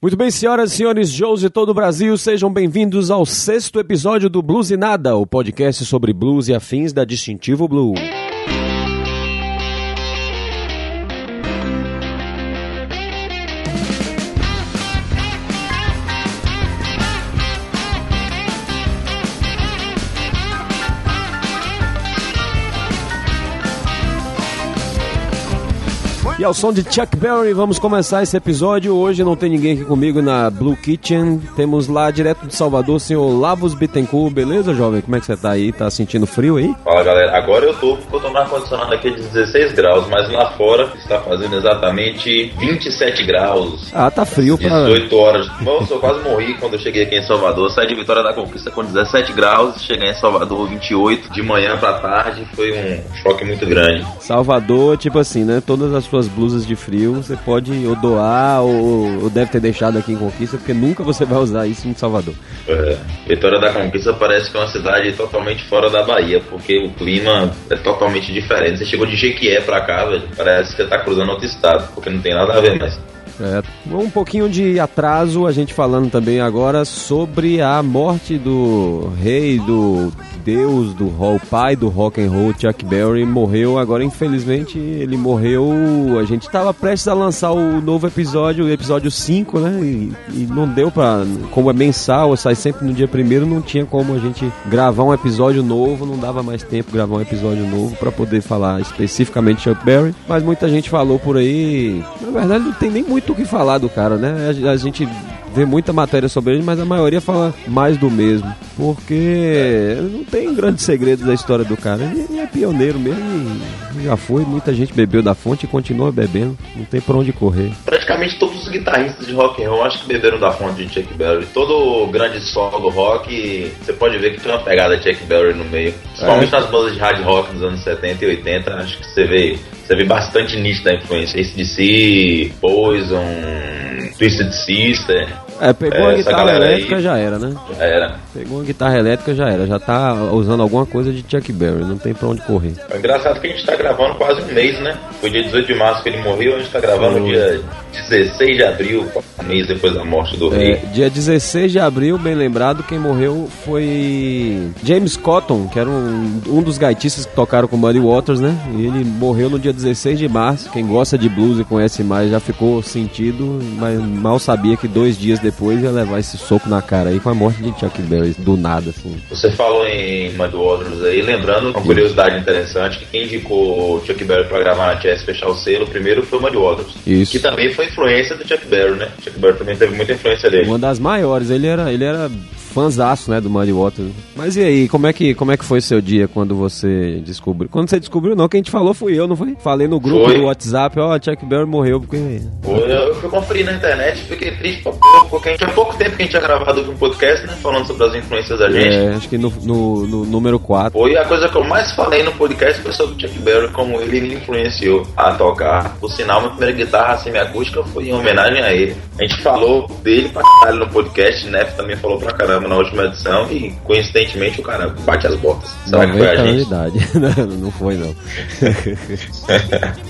Muito bem, senhoras e senhores, Joes de todo o Brasil, sejam bem-vindos ao sexto episódio do Blues e Nada, o podcast sobre blues e afins da Distintivo Blue. E ao som de Chuck Berry, vamos começar esse episódio. Hoje não tem ninguém aqui comigo na Blue Kitchen. Temos lá direto de Salvador o senhor Lavos Bittencourt. Beleza, jovem? Como é que você tá aí? Tá sentindo frio aí? Fala galera, agora eu tô, porque eu tô no ar-condicionado aqui de 16 graus, mas lá fora está fazendo exatamente 27 graus. Ah, tá frio pra. 18 horas. Nossa, eu quase morri quando eu cheguei aqui em Salvador. Saí de Vitória da Conquista com 17 graus, cheguei em Salvador 28, de manhã pra tarde. Foi um choque muito grande. Salvador, tipo assim, né? Todas as suas blusas de frio você pode ou doar ou, ou deve ter deixado aqui em Conquista, porque nunca você vai usar isso em Salvador. É, Vitória da Conquista parece que é uma cidade totalmente fora da Bahia, porque o clima é totalmente diferente. Você chegou de Jequié pra cá, velho, parece que você tá cruzando outro estado, porque não tem nada a ver mais. É, um pouquinho de atraso, a gente falando também agora sobre a morte do rei, do deus do rock, pai do rock and roll, Chuck Berry, morreu. Agora, infelizmente, ele morreu. A gente estava prestes a lançar o novo episódio, o episódio 5, né? E, e não deu pra. Como é mensal, sai sempre no dia primeiro, não tinha como a gente gravar um episódio novo, não dava mais tempo gravar um episódio novo para poder falar especificamente Chuck Berry. Mas muita gente falou por aí. Na verdade, não tem nem muito o que falar do cara, né? A, a gente vê muita matéria sobre ele, mas a maioria fala mais do mesmo. Porque não tem grandes segredos da história do cara. Ele é pioneiro mesmo e já foi. Muita gente bebeu da fonte e continua bebendo. Não tem por onde correr. Praticamente todos os guitarristas de rock and roll acho que beberam da fonte de Chuck Berry. Todo grande solo do rock, você pode ver que tem uma pegada de Chuck Berry no meio. Principalmente é. nas bandas de hard rock dos anos 70 e 80, acho que você vê, você vê bastante nítida a influência. ACDC, Poison, Twisted Sister. É, pegou é, a guitarra elétrica aí, já era, né? Já era. Pegou uma guitarra elétrica já era. Já tá usando alguma coisa de Chuck Berry, não tem pra onde correr. É engraçado que a gente tá gravando quase um mês, né? Foi dia 18 de março que ele morreu, a gente tá gravando Foi. dia 16 de abril, um mês depois da morte do é, rei. Dia 16 de abril, bem lembrado, quem morreu foi James Cotton, que era um, um dos gaitistas que tocaram com Muddy Waters, né? E ele morreu no dia 16 de março. Quem gosta de blues e conhece mais já ficou sentido, mas mal sabia que dois dias depois ia levar esse soco na cara aí com a morte de Chuck Berry, do nada, assim. Você falou em Muddy Waters aí, lembrando uma curiosidade interessante, que quem indicou Chuck Berry pra gravar na Chess fechar o selo, primeiro foi o Muddy Waters. Isso. Que também foi influência do Chuck Berry, né? Chuck Berry também teve muita influência dele. Uma das maiores, ele era, ele era fãzaço, né, do Muddy Waters. Mas e aí, como é que, como é que foi seu dia quando você descobriu? Quando você descobriu, não, quem te falou fui eu, não foi? Falei no grupo foi. do WhatsApp, ó, oh, Chuck Berry morreu porque... Foi, eu fui conferir na internet, fiquei triste pra porque tinha pouco tempo que a gente tinha gravado um podcast, né, falando sobre as influências da gente. É, acho que no, no, no número 4. Foi a coisa que eu mais falei no podcast foi sobre Chuck Berry, como ele me influenciou a tocar. Por sinal, minha primeira guitarra semiacústica foi em homenagem a ele. A gente falou dele pra caralho no podcast, né, também falou pra caramba na última edição e coincidentemente o cara bate as botas. Será que foi a gente? Idade. não, não foi não.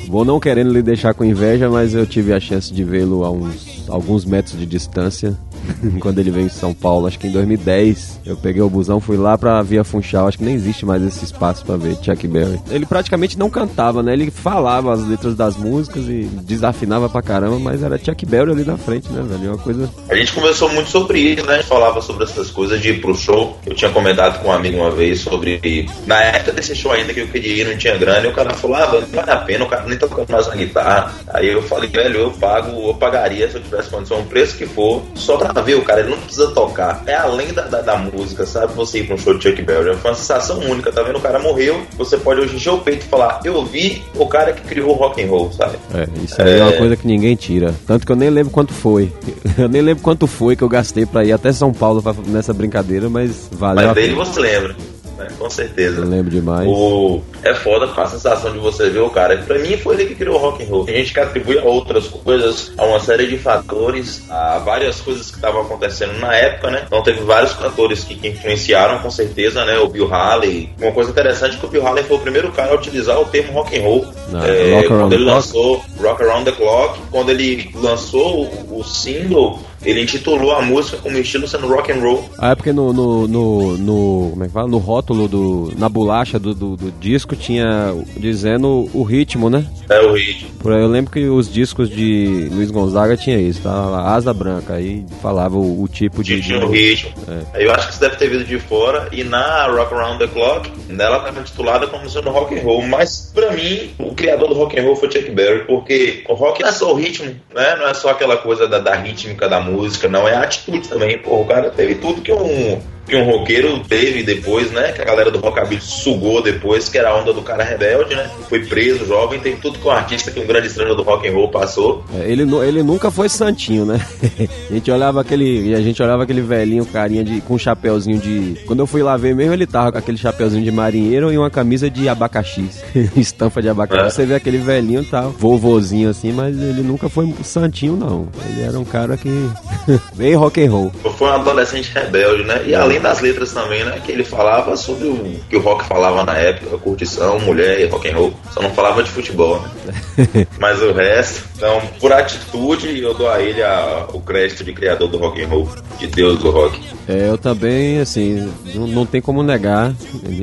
Vou não querendo lhe deixar com inveja, mas eu tive a chance de vê-lo a uns alguns metros de distância quando ele veio em São Paulo, acho que em 2010. Eu peguei o busão, fui lá pra Via Funchal, acho que nem existe mais esse espaço pra ver Chuck Berry. Ele praticamente não cantava, né? Ele falava as letras das músicas e desafinava pra caramba, mas era Chuck Berry ali na frente, né, velho? É uma coisa. A gente conversou muito sobre isso, né? A gente falava sobre essas coisas de ir pro show. Eu tinha comentado com um amigo uma vez sobre. Na época desse show ainda que eu queria ir, não tinha grana, e o cara falou, ah, não vale a pena, o cara nem tocando mais na guitarra. Aí eu falei, velho, eu pago, eu pagaria se eu tivesse condição, o preço que for, só pra ver o cara, ele não precisa tocar. É além da, da, da música, sabe? Você ir pra um show de Chuck Berry. Foi uma sensação única, tá vendo? O cara morreu, você pode hoje encher o peito e falar, eu vi o cara que criou o rock and roll, sabe? É, isso aí é... é uma coisa que ninguém tira. Tanto que eu nem lembro quanto foi. Eu nem lembro quanto foi que eu gastei pra ir até São Paulo nessa brincadeira, mas valeu. Mas dele você lembra né? Com certeza. Eu lembro demais. O... É foda com a sensação de você ver o cara. Pra mim foi ele que criou o rock and roll. Tem gente que atribui a outras coisas, a uma série de fatores, a várias coisas que estavam acontecendo na época, né? Então teve vários cantores que, que influenciaram com certeza, né? O Bill Haley. Uma coisa interessante é que o Bill Haley foi o primeiro cara a utilizar o termo rock and roll. Não, é, quando ele lançou Rock Around the Clock, quando ele lançou o, o single, ele intitulou a música como estilo sendo rock and roll. Ah, é porque no, no, no, no como é que fala? No rótulo do, na bolacha do, do, do, disco tinha dizendo o ritmo, né? É o ritmo. Eu lembro que os discos de Luiz Gonzaga tinha isso, tá? Asa branca, aí falava o, o tipo de... Tinha o ritmo. É. Eu acho que isso deve ter vindo de fora, e na Rock Around the Clock, nela estava intitulada como sendo rock and roll, mas pra mim, o criador do rock and roll foi Chuck Berry, porque o rock não é só o ritmo, né? Não é só aquela coisa da, da rítmica da música, não, é a atitude também. Pô, o cara teve tudo que um que um roqueiro teve depois, né? Que a galera do rockabilly sugou depois, que era a onda do cara rebelde, né? Foi preso, jovem, tem tudo que um artista que um grande estrela do rock and roll passou. É, ele, ele nunca foi santinho, né? a gente olhava aquele, a gente olhava aquele velhinho carinha de com um chapéuzinho de, quando eu fui lá ver mesmo, ele tava com aquele chapéuzinho de marinheiro e uma camisa de abacaxi, estampa de abacaxi. É. Você vê aquele velhinho tal, tá, vovozinho assim, mas ele nunca foi santinho não. Ele era um cara que bem rock and roll. Foi um adolescente rebelde, né? E além além das letras também, né? Que ele falava sobre o que o rock falava na época, curtição, mulher e rock and roll. Só não falava de futebol, né? Mas o resto, então, por atitude, eu dou a ele a, o crédito de criador do rock and roll, de Deus do rock. É, eu também, assim, não, não tem como negar.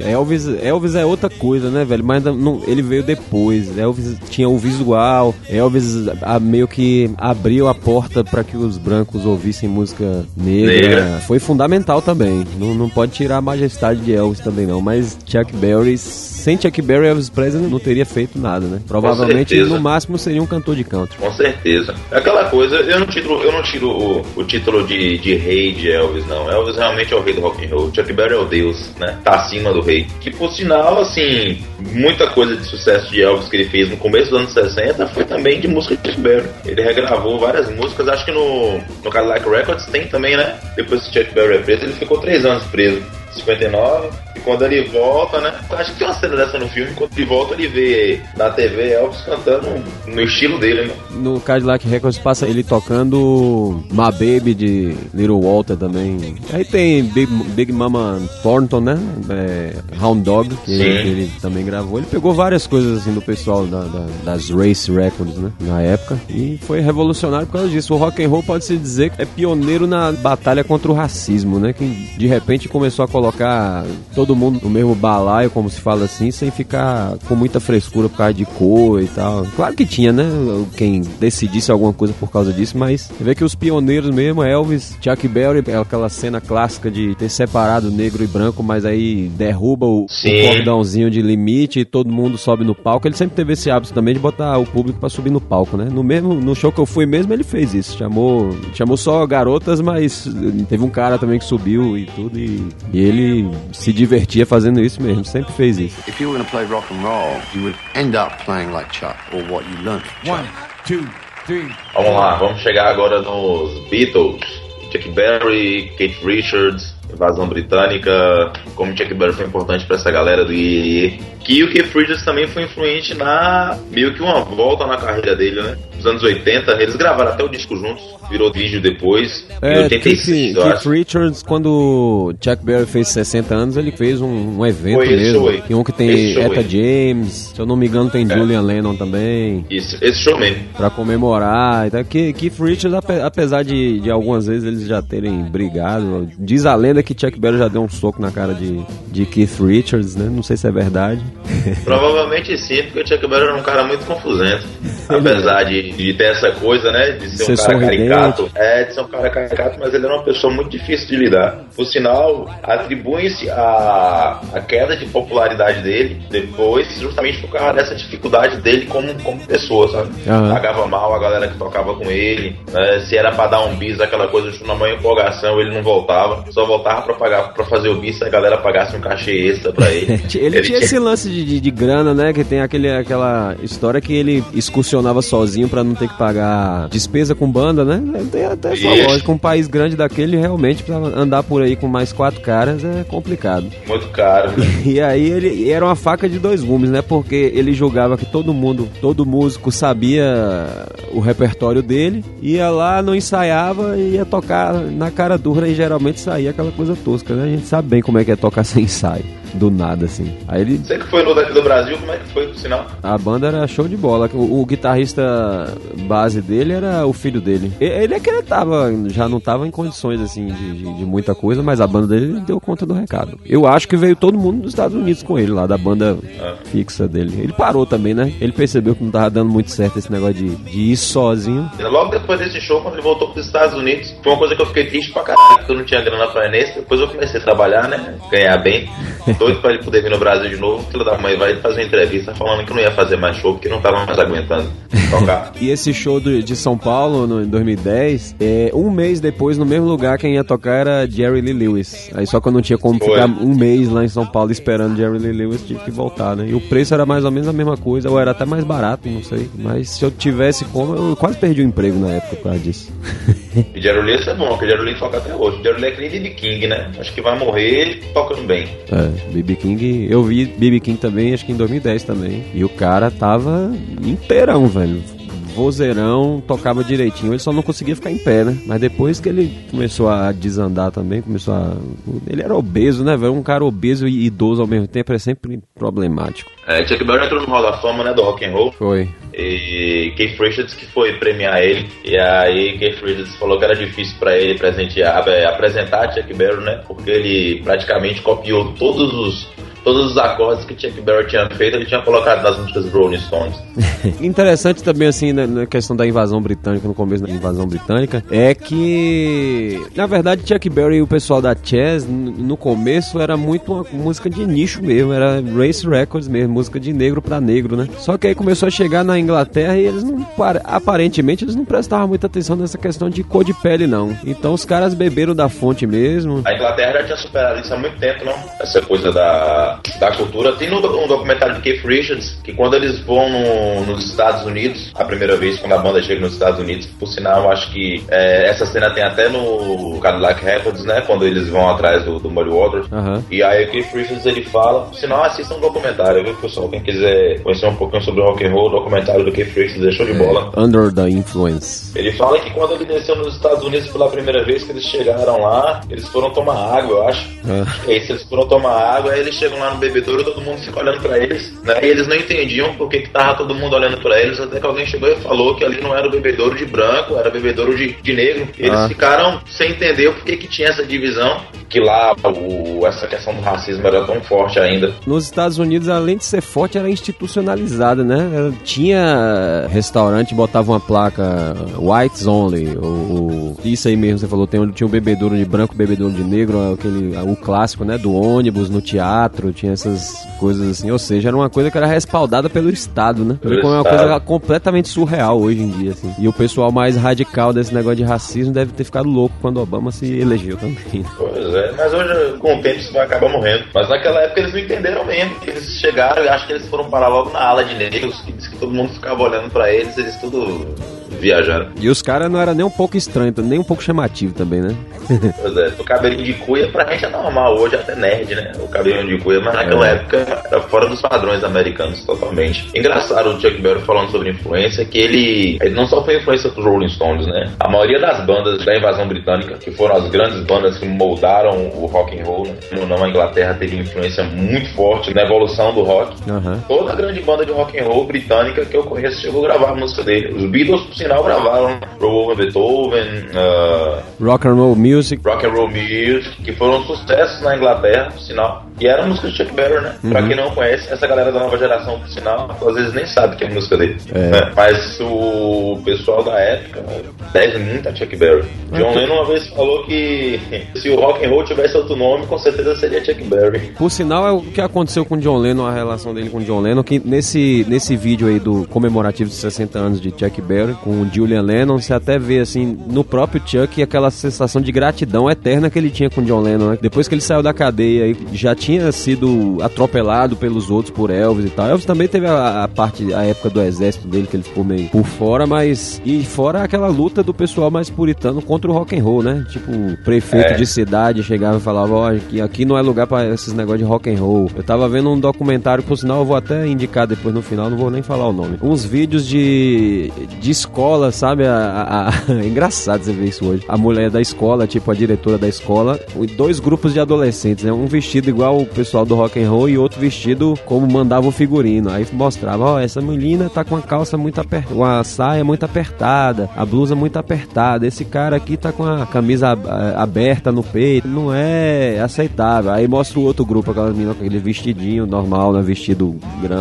Elvis, Elvis é outra coisa, né, velho? Mas não, ele veio depois. Elvis tinha o visual, Elvis a, meio que abriu a porta para que os brancos ouvissem música negra. negra. Foi fundamental também. Não, não pode tirar a majestade de Elvis também, não. Mas Chuck Berry, sem Chuck Berry, Elvis Presley não teria feito nada, né? Provavelmente, no máximo, seria um cantor de country. Com certeza. É aquela coisa, eu não tiro, eu não tiro o, o título de, de rei de Elvis, não. Elvis realmente é o rei do rock and roll. Chuck Berry é o deus, né? Tá acima do rei. Que, por sinal, assim, muita coisa de sucesso de Elvis que ele fez no começo dos anos 60 foi também de música de Chuck Berry. Ele regravou várias músicas, acho que no, no Cadillac Records tem também, né? Depois que Chuck Berry é preso, ele ficou três anos preso. 59. Quando ele volta, né? Acho que tem uma cena dessa no filme. Quando ele volta, ele vê na TV Elvis cantando no estilo dele, né? No Cadillac Records passa ele tocando My Baby de Little Walter também. Aí tem Big, Big Mama Thornton, né? É, Hound Dog, que ele, ele, também gravou. Ele pegou várias coisas assim do pessoal da, da, das Race Records, né? Na época. E foi revolucionário por causa disso. O rock and roll pode se dizer que é pioneiro na batalha contra o racismo, né? Que de repente começou a colocar colocar todo mundo no mesmo balaio, como se fala assim, sem ficar com muita frescura por causa de cor e tal. Claro que tinha, né? Quem decidisse alguma coisa por causa disso, mas você vê que os pioneiros mesmo, Elvis, Chuck Berry, é aquela cena clássica de ter separado negro e branco, mas aí derruba o, o cordãozinho de limite e todo mundo sobe no palco. Ele sempre teve esse hábito também de botar o público para subir no palco, né? No mesmo no show que eu fui mesmo, ele fez isso. Chamou, chamou só garotas, mas teve um cara também que subiu e tudo e, e ele se divertia fazendo isso mesmo, sempre fez isso. If you were going to play rock and roll, you would end up playing like Chuck or what you learned. One, two, three. Vamos lá, vamos chegar agora nos Beatles. Chuck Berry, Kate Richards, invasão britânica, como Chuck Berry foi importante para essa galera do IEE. Que o Keith Richards também foi influente na meio que uma volta na carreira dele, né? Nos anos 80, eles gravaram até o disco juntos, virou vídeo depois. É, em 86, Keith, Keith Richards, quando Chuck Berry fez 60 anos, ele fez um, um evento foi mesmo. Esse um que tem Eta James, se eu não me engano, tem é. Julian Lennon também. Isso, esse show mesmo. Pra comemorar. Então, Keith Richards, apesar de, de algumas vezes eles já terem brigado, diz a lenda que Chuck Berry já deu um soco na cara de, de Keith Richards, né? Não sei se é verdade. Provavelmente sim, porque o Chuck Berry era um cara muito confusento. Apesar de, de ter essa coisa, né? De ser, um cara caricato. É, de ser um cara caricato, mas ele era uma pessoa muito difícil de lidar. Por sinal, atribui-se a, a queda de popularidade dele depois, justamente por causa dessa dificuldade dele como, como pessoa, sabe? Uhum. Pagava mal a galera que tocava com ele. Né? Se era pra dar um bis, aquela coisa, na maior empolgação, ele não voltava. Só voltava pra, pagar, pra fazer o bis se a galera pagasse um cachê extra pra ele. ele, ele, tinha esse lance de, de, de, grana, né? Que tem aquele, aquela história que ele excursionava sozinho para não ter que pagar despesa com banda, né? Tem até sua lógica. Um país grande daquele, realmente, pra andar por aí com mais quatro caras é complicado. Muito caro. Né? E aí ele era uma faca de dois gumes, né? Porque ele julgava que todo mundo, todo músico sabia o repertório dele, ia lá, não ensaiava e ia tocar na cara dura e geralmente saía aquela coisa tosca, né? A gente sabe bem como é que é tocar sem ensaio. Do nada, assim. Aí ele. Você que foi no daqui do Brasil, como é que foi, por sinal? A banda era show de bola. O, o guitarrista base dele era o filho dele. Ele é que ele tava, já não tava em condições, assim, de, de, de muita coisa, mas a banda dele deu conta do recado. Eu acho que veio todo mundo dos Estados Unidos com ele, lá da banda ah. fixa dele. Ele parou também, né? Ele percebeu que não tava dando muito certo esse negócio de, de ir sozinho. Logo depois desse show, quando ele voltou pros Estados Unidos, foi uma coisa que eu fiquei triste pra caralho, porque eu não tinha grana pra nesse. Depois eu comecei a trabalhar, né? Ganhar bem. Doido pra ele poder vir no Brasil de novo. Filho da mãe vai fazer uma entrevista falando que não ia fazer mais show, porque não tava mais aguentando tocar. e esse show do, de São Paulo, no, em 2010, é, um mês depois, no mesmo lugar, quem ia tocar era Jerry Lee Lewis. Aí só que eu não tinha como Foi. ficar um mês lá em São Paulo esperando Jerry Lee Lewis, tive que voltar, né? E o preço era mais ou menos a mesma coisa, ou era até mais barato, não sei. Mas se eu tivesse como, eu quase perdi o emprego na época por causa disso. e Jerry Lee é bom, porque Jerry Lee toca até hoje. Jerry Lee é que nem BB King, né? Acho que vai morrer tocando bem. É, BB King, eu vi BB King também, acho que em 2010 também. E o cara tava inteirão, velho vozeirão, tocava direitinho, ele só não conseguia ficar em pé, né? Mas depois que ele começou a desandar também, começou a. Ele era obeso, né, velho? Um cara obeso e idoso ao mesmo tempo é sempre problemático. É, Chuck Berry entrou no Hall da Fama, né, do rock and roll. Foi. E Keith Richards que foi premiar ele. E aí Keith Richards falou que era difícil para ele presentear, é, apresentar Chuck Berry, né? Porque ele praticamente copiou todos os todos os acordes que Chuck Berry tinha feito, ele tinha colocado nas músicas Rolling Stones. Interessante também, assim, na, na, questão da invasão britânica, no começo da invasão britânica, é que, na verdade, Chuck Berry e o pessoal da Chess, no começo, era muito uma música de nicho mesmo, era race records mesmo, música de negro para negro, né? Só que aí começou a chegar na Inglaterra e eles não, aparentemente, eles não prestavam muita atenção nessa questão de cor de pele, não. Então os caras beberam da fonte mesmo. A Inglaterra já tinha superado isso há muito tempo, não? Essa coisa da da, cultura. Tem no, um documentário de Keith Richards que quando eles vão no, nos Estados Unidos, a primeira vez quando a banda chega nos Estados Unidos, por sinal, acho que é, essa cena tem até no Cadillac Records, né? Quando eles vão atrás do, do Muddy Waters. Uhum. E aí o Keith Richards ele fala, por sinal, assista um documentário, viu, pessoal? Quem quiser conhecer um pouquinho sobre rock and roll, documentário do Keith Richards deixou de é, bola. Under the Influence. Ele fala que quando ele desceu nos Estados Unidos pela primeira vez que eles chegaram lá, eles foram tomar água, eu acho. É. E aí, se eles foram tomar água, aí eles chegam lá no bebedouro, todo mundo fica olhando para eles, né? E eles não entendiam por que, que tava todo mundo olhando para eles, até que alguém chegou e falou que ali não era o bebedouro de branco, era bebedouro de, de negro. Eles ah. ficaram sem entender por que, que tinha essa divisão, que lá o, essa questão do racismo era tão forte ainda. Nos Estados Unidos, além de ser forte, era institucionalizada, né? Tinha restaurante, botava uma placa whites only, ou, isso aí mesmo, você falou, tem, tinha um bebedouro de branco, bebedouro de negro, aquele, o clássico, né? Do ônibus, no teatro, tinha essas coisas assim. Ou seja, era uma coisa que era respaldada pelo Estado, né? Pelo uma Estado. coisa completamente surreal hoje em dia, assim. E o pessoal mais radical desse negócio de racismo deve ter ficado louco quando Obama se elegeu também. Pois é, mas hoje, com o tempo, isso vai acabar morrendo. Mas naquela época eles não entenderam mesmo. Eles chegaram e acho que eles foram parar logo na ala de negros, que disse que todo mundo ficava olhando pra eles, eles tudo viajaram. E os caras não era nem um pouco estranho, nem um pouco chamativo também, né? pois é, o cabelinho de cuia pra gente é normal, hoje é até nerd, né? O cabelinho de cuia, mas naquela é. época era fora dos padrões americanos totalmente. Engraçado o Chuck Berry falando sobre influência, que ele, ele não só foi influência dos Rolling Stones, né? A maioria das bandas da invasão britânica, que foram as grandes bandas que moldaram o rock and roll, né? na Inglaterra teve influência muito forte na evolução do rock. Uhum. Toda grande banda de rock and roll britânica que eu conheço chegou a gravar a música dele. Os Beatles, por sinal, gravaram Roll Beethoven, uh, Rock and Roll Music, Rock and Roll Music, que foram sucessos na Inglaterra, por sinal. E era música de Chuck Berry, né? Uhum. Pra quem não conhece, essa galera da nova geração, por sinal, às vezes nem sabe que é música dele. É. Né? Mas o pessoal da época deve muito a Chuck Berry. John Lennon uma vez falou que se o rock and roll tivesse outro nome, com certeza seria Chuck Berry. Por sinal, é o que aconteceu com John Lennon, a relação dele com John Lennon, que nesse, nesse vídeo aí do comemorativo de 60 anos de Chuck Berry, com Julian Lennon, você até vê assim, no próprio Chuck, aquela sensação de gratidão eterna que ele tinha com John Lennon, né? Depois que ele saiu da cadeia e já tinha sido atropelado pelos outros por Elvis e tal. Elvis também teve a, a, parte, a época do exército dele, que ele ficou meio por fora, mas. E fora aquela luta do pessoal mais puritano contra o rock and roll, né? Tipo, o prefeito é. de cidade chegava e falava: Ó, oh, aqui, aqui não é lugar para esses negócios de rock and roll. Eu tava vendo um documentário, por sinal, eu vou até indicar depois no final, não vou nem falar o nome. Uns vídeos de, de escola, sabe? A, a, a... é engraçado você ver isso hoje. A mulher da escola, tipo a diretora da escola, dois grupos de adolescentes, né? Um vestido igual o pessoal do rock and roll e outro vestido como mandava o figurino. Aí mostrava, ó, oh, essa menina tá com a calça muito apertada, uma saia muito apertada, a blusa muito apertada. Esse cara aqui tá com a camisa aberta no peito. Não é aceitável. Aí mostra o outro grupo, aquela menina com aquele vestidinho normal, né? Vestido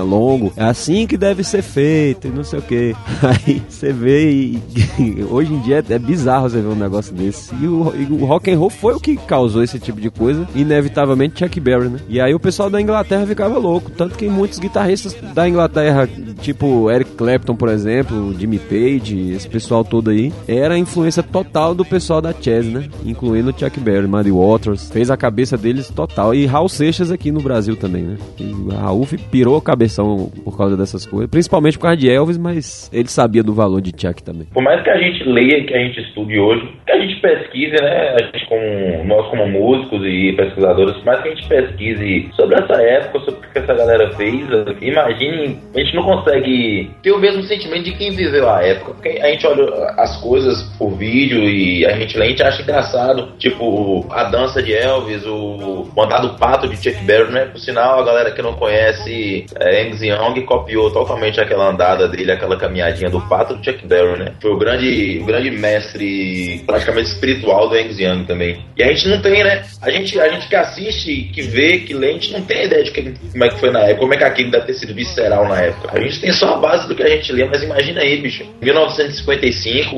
longo. É assim que deve ser feito e não sei o que. Aí você vê e hoje em dia é, bizarro você ver um negócio desse. E o, e o rock and roll foi o que causou esse tipo de coisa. Inevitavelmente Chuck Berry, né? E aí o pessoal da Inglaterra ficava louco. Tanto que muitos guitarristas da Inglaterra, tipo Eric Clapton, por exemplo, Jimmy Page, esse pessoal todo aí, era a influência total do pessoal da Chess, né? Incluindo Chuck Berry, Muddy Waters. Fez a cabeça deles total. E Raul Seixas aqui no Brasil também, né? E Raul pirou a cabeção por causa dessas coisas. Principalmente por causa de Elvis, mas ele sabia do valor de Também. Por mais que a gente leia, que a gente estude hoje, que a gente pesquise, né? A gente como, nós como músicos e pesquisadores, por mais que a gente pesquise sobre essa época, sobre o que essa galera fez, imagine, a gente não consegue ter o mesmo sentimento de quem viveu a época. Porque a gente olha as coisas por vídeo e a gente lê, a gente acha engraçado. Tipo, a dança de Elvis, o mandado pato de Chuck Berry, né? Por sinal, a galera que não conhece é, Angus Young copiou totalmente aquela andada dele, aquela caminhadinha do pato do Chuck Berry, né? Foi o grande, o grande mestre, praticamente espiritual do Angus Young também. E a gente não tem, né? A gente, a gente que assiste, que vê, que lê, a gente não tem ideia de que, como é que foi na época, como é que aquilo deve ter sido visceral na época. A gente tem só a base do que a gente lê, mas imagina aí, bicho. 1955,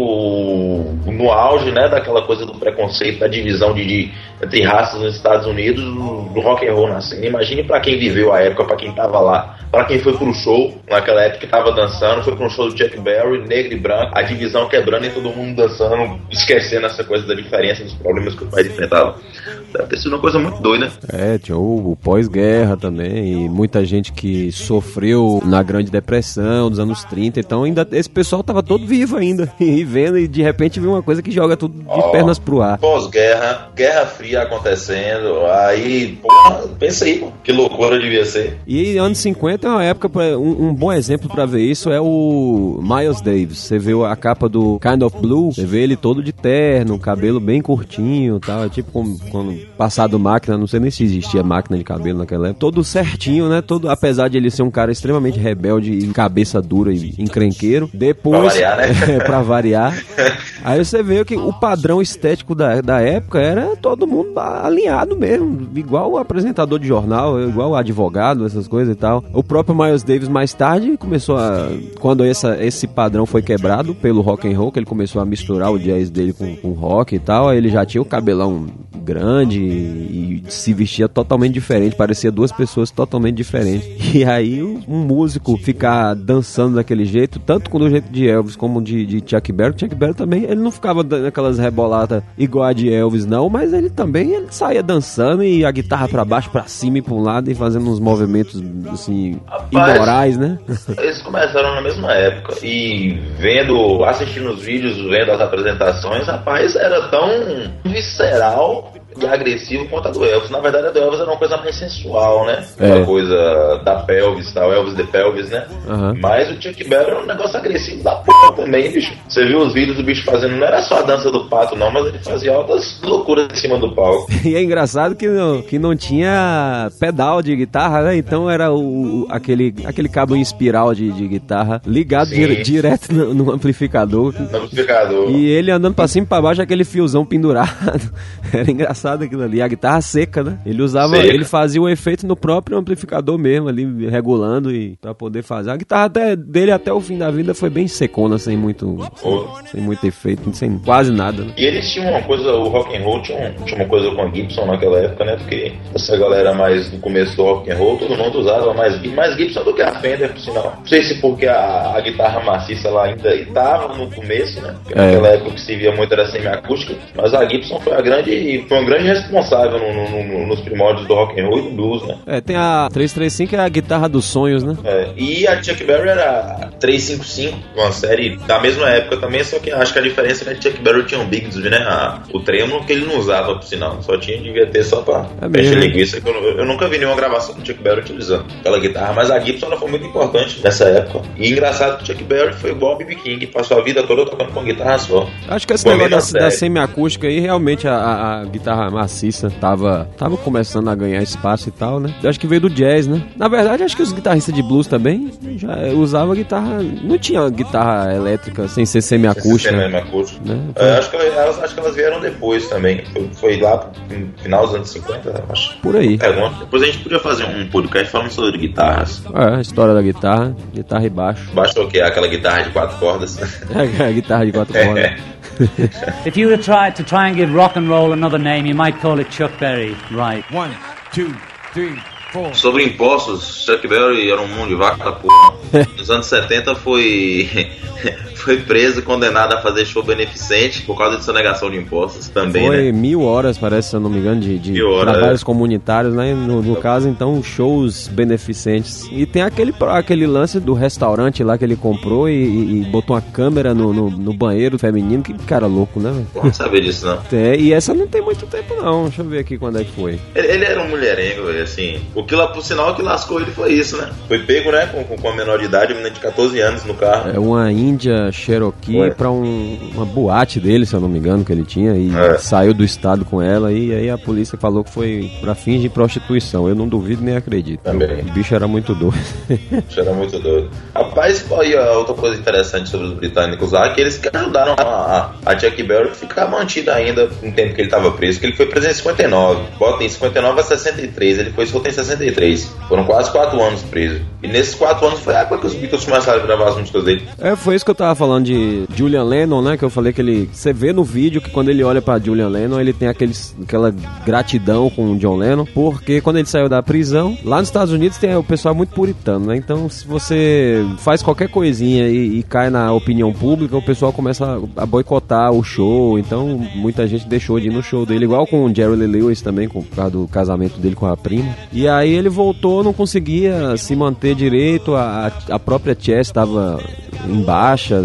no auge, né, daquela coisa do preconceito, da divisão de, de entre raças nos Estados Unidos, do rock and roll nascendo. Imagine para quem viveu a época, para quem tava lá, para quem foi pro show, naquela época que tava dançando, foi pro show do Chuck Berry, negro e branco, a divisão quebrando e todo mundo dançando, esquecendo essa coisa da diferença, dos problemas que o país enfrentava. Deve ter sido uma coisa muito doida. É, tinha o, pós-guerra também, e muita gente que sofreu na Grande Depressão dos anos 30, então ainda esse pessoal tava todo vivo ainda, e vendo, e de repente viu uma coisa que joga tudo de oh, pernas pro ar. Pós-guerra, Guerra Fria acontecendo, aí, porra, pensa aí, que loucura devia ser. E anos 50 é uma época, pra, um, um bom exemplo para ver isso é o Miles Davis. Você vê a capa do Kind of Blue, você vê ele todo de terno, cabelo bem curtinho tal, é tipo como, quando passado máquina, não sei nem se existia máquina de cabelo naquela época, todo certinho, né? Todo, apesar de ele ser um cara extremamente rebelde e cabeça dura e encrenqueiro, depois, pra variar, né? pra variar, aí você vê que o padrão estético da, da época era todo mundo alinhado mesmo, igual o apresentador de jornal, igual o advogado, essas coisas e tal. O próprio Miles Davis mais tarde começou a, quando essa, esse padrão foi quebrado pelo rock and roll, que ele começou a misturar o jazz dele com, com rock e tal, aí ele já tinha o cabelão grande e, se vestia totalmente diferente, parecia duas pessoas totalmente diferentes. E aí um músico ficar dançando daquele jeito, tanto com o jeito de Elvis como de, de Chuck Berry, Chuck Berry também, ele não ficava naquelas rebolatas igual a de Elvis não, mas ele também ele saía dançando e a guitarra para baixo, para cima e para um lado e fazendo uns movimentos assim Rapaz, imorais, né? Eles começaram na mesma época e vendo, assistindo os vídeos, vendo as apresentações, rapaz, era tão visceral e agressivo quanto a do Elvis. Na verdade, a do Elvis era uma coisa mais sensual, né? É. Uma coisa da pelvis, tal, Elvis de pelvis, né? Uhum. Mas o Chuck Berry era um negócio agressivo da porra também, bicho. Você viu os vídeos do bicho fazendo, não era só a dança do pato, não, mas ele fazia altas loucuras em cima do palco. e é engraçado que não, que não tinha pedal de guitarra, né? Então era o, aquele, aquele cabo em espiral de, de guitarra ligado dire, direto no, no, amplificador. No amplificador. E ele andando pra cima e pra baixo, aquele fiozão pendurado. era engraçado engraçado aquilo ali. A guitarra seca, né? Ele usava, Seca. ele fazia o efeito no próprio amplificador mesmo, ali regulando e para poder fazer. A guitarra até, dele até o fim da vida foi bem secona, sem muito, sem, sem, muito efeito, sem quase nada. Né? E eles tinham uma coisa, o rock and roll tinha, tinha uma coisa com a Gibson naquela época, né? Porque essa galera mais do começo do rock and roll, todo mundo usava mais, mais Gibson do que a Fender, por sinal. Não sei se porque a, a guitarra maciça lá ainda estava no começo, né? Porque é. naquela época que se via muito era semi-acústica, mas a Gibson foi a grande, foi uma grande grande responsável no, no, no, nos primórdios do rock and roll e do blues, né? É, tem a 335 que é a guitarra dos sonhos, né? É, e a Chuck Berry era 355, uma série da mesma época também, só que acho que a diferença é que a Chuck Berry tinha um Bigsby, né? A, o trêmulo que ele não usava, por sinal, só tinha, devia ter só pra é mexer linguiça. Eu, eu, nunca vi nenhuma gravação do Chuck Berry utilizando aquela guitarra, mas a Gibson ela foi muito importante nessa época. E engraçado que o Chuck Berry foi igual ao B.B. King, passou a vida toda tocando com guitarra só. Acho que esse negócio da, da semi-acústica aí, realmente a, a, a guitarra ma maciça. Tava, tava começando a ganhar espaço e tal, né? Eu acho que veio do jazz, né? Na verdade, acho que os guitarristas de blues também já usavam guitarra. Não tinha guitarra elétrica sem ser semiacústica. Sem ser semiacústica. Né? É, acho, que elas, acho que elas vieram depois também. Foi, foi lá no final dos anos 50, acho. Por aí. É, depois a gente podia fazer um podcast falando sobre guitarras. É, a história da guitarra, guitarra e baixo. Baixo o quê? Aquela guitarra de quatro cordas? É, a guitarra de quatro cordas. If you were to try, to try and give rock and roll another name, you might call it Chuck Berry, right? One, two, three. Sobre impostos, Chuck Berry era um mundo de vaca, porra. Nos anos 70 foi foi preso e condenado a fazer show beneficente por causa de sonegação de impostos também, Foi né? mil horas, parece, se eu não me engano, de, de horas, trabalhos é. comunitários, né? No, no, caso, então, shows beneficentes. E tem aquele, aquele lance do restaurante lá que ele comprou e, e botou uma câmera no, no, no, banheiro feminino. Que cara louco, né? Não saber disso, não. É, e essa não tem muito tempo, não. Deixa eu ver aqui quando é que foi. Ele, ele era um mulherengo, assim. O que lá, por sinal, que lascou ele foi isso, né? Foi pego, né? Com, com, com a menor de idade, menina de 14 anos no carro. É uma índia Cherokee para um, uma boate dele, se eu não me engano, que ele tinha, e é. saiu do estado com ela, e aí a polícia falou que foi para fins de prostituição. Eu não duvido nem acredito. Também. O bicho era muito doido. o bicho era muito doido. Rapaz, aí outra coisa interessante sobre os britânicos lá, que eles ajudaram a, a, a Chuck Berry ficar mantida ainda no tempo que ele estava preso, que ele foi preso em 59. Bota em 59 a 63, ele foi solto em 63. Foram quase 4 anos preso. E nesses 4 anos foi a época que os Beatles começaram a gravar as músicas dele. É, foi isso que eu tava falando de Julian Lennon, né? Que eu falei que ele. Você vê no vídeo que quando ele olha pra Julian Lennon, ele tem aqueles, aquela gratidão com o John Lennon, porque quando ele saiu da prisão, lá nos Estados Unidos tem o pessoal muito puritano, né? Então, se você faz qualquer coisinha e, e cai na opinião pública, o pessoal começa a, a, boicotar o show. Então, muita gente deixou de ir no show dele, igual com o Jerry Lee Lewis também, com, por causa do casamento dele com a prima. E aí ele voltou, não conseguia se manter direito, a, a própria Chess estava em baixa,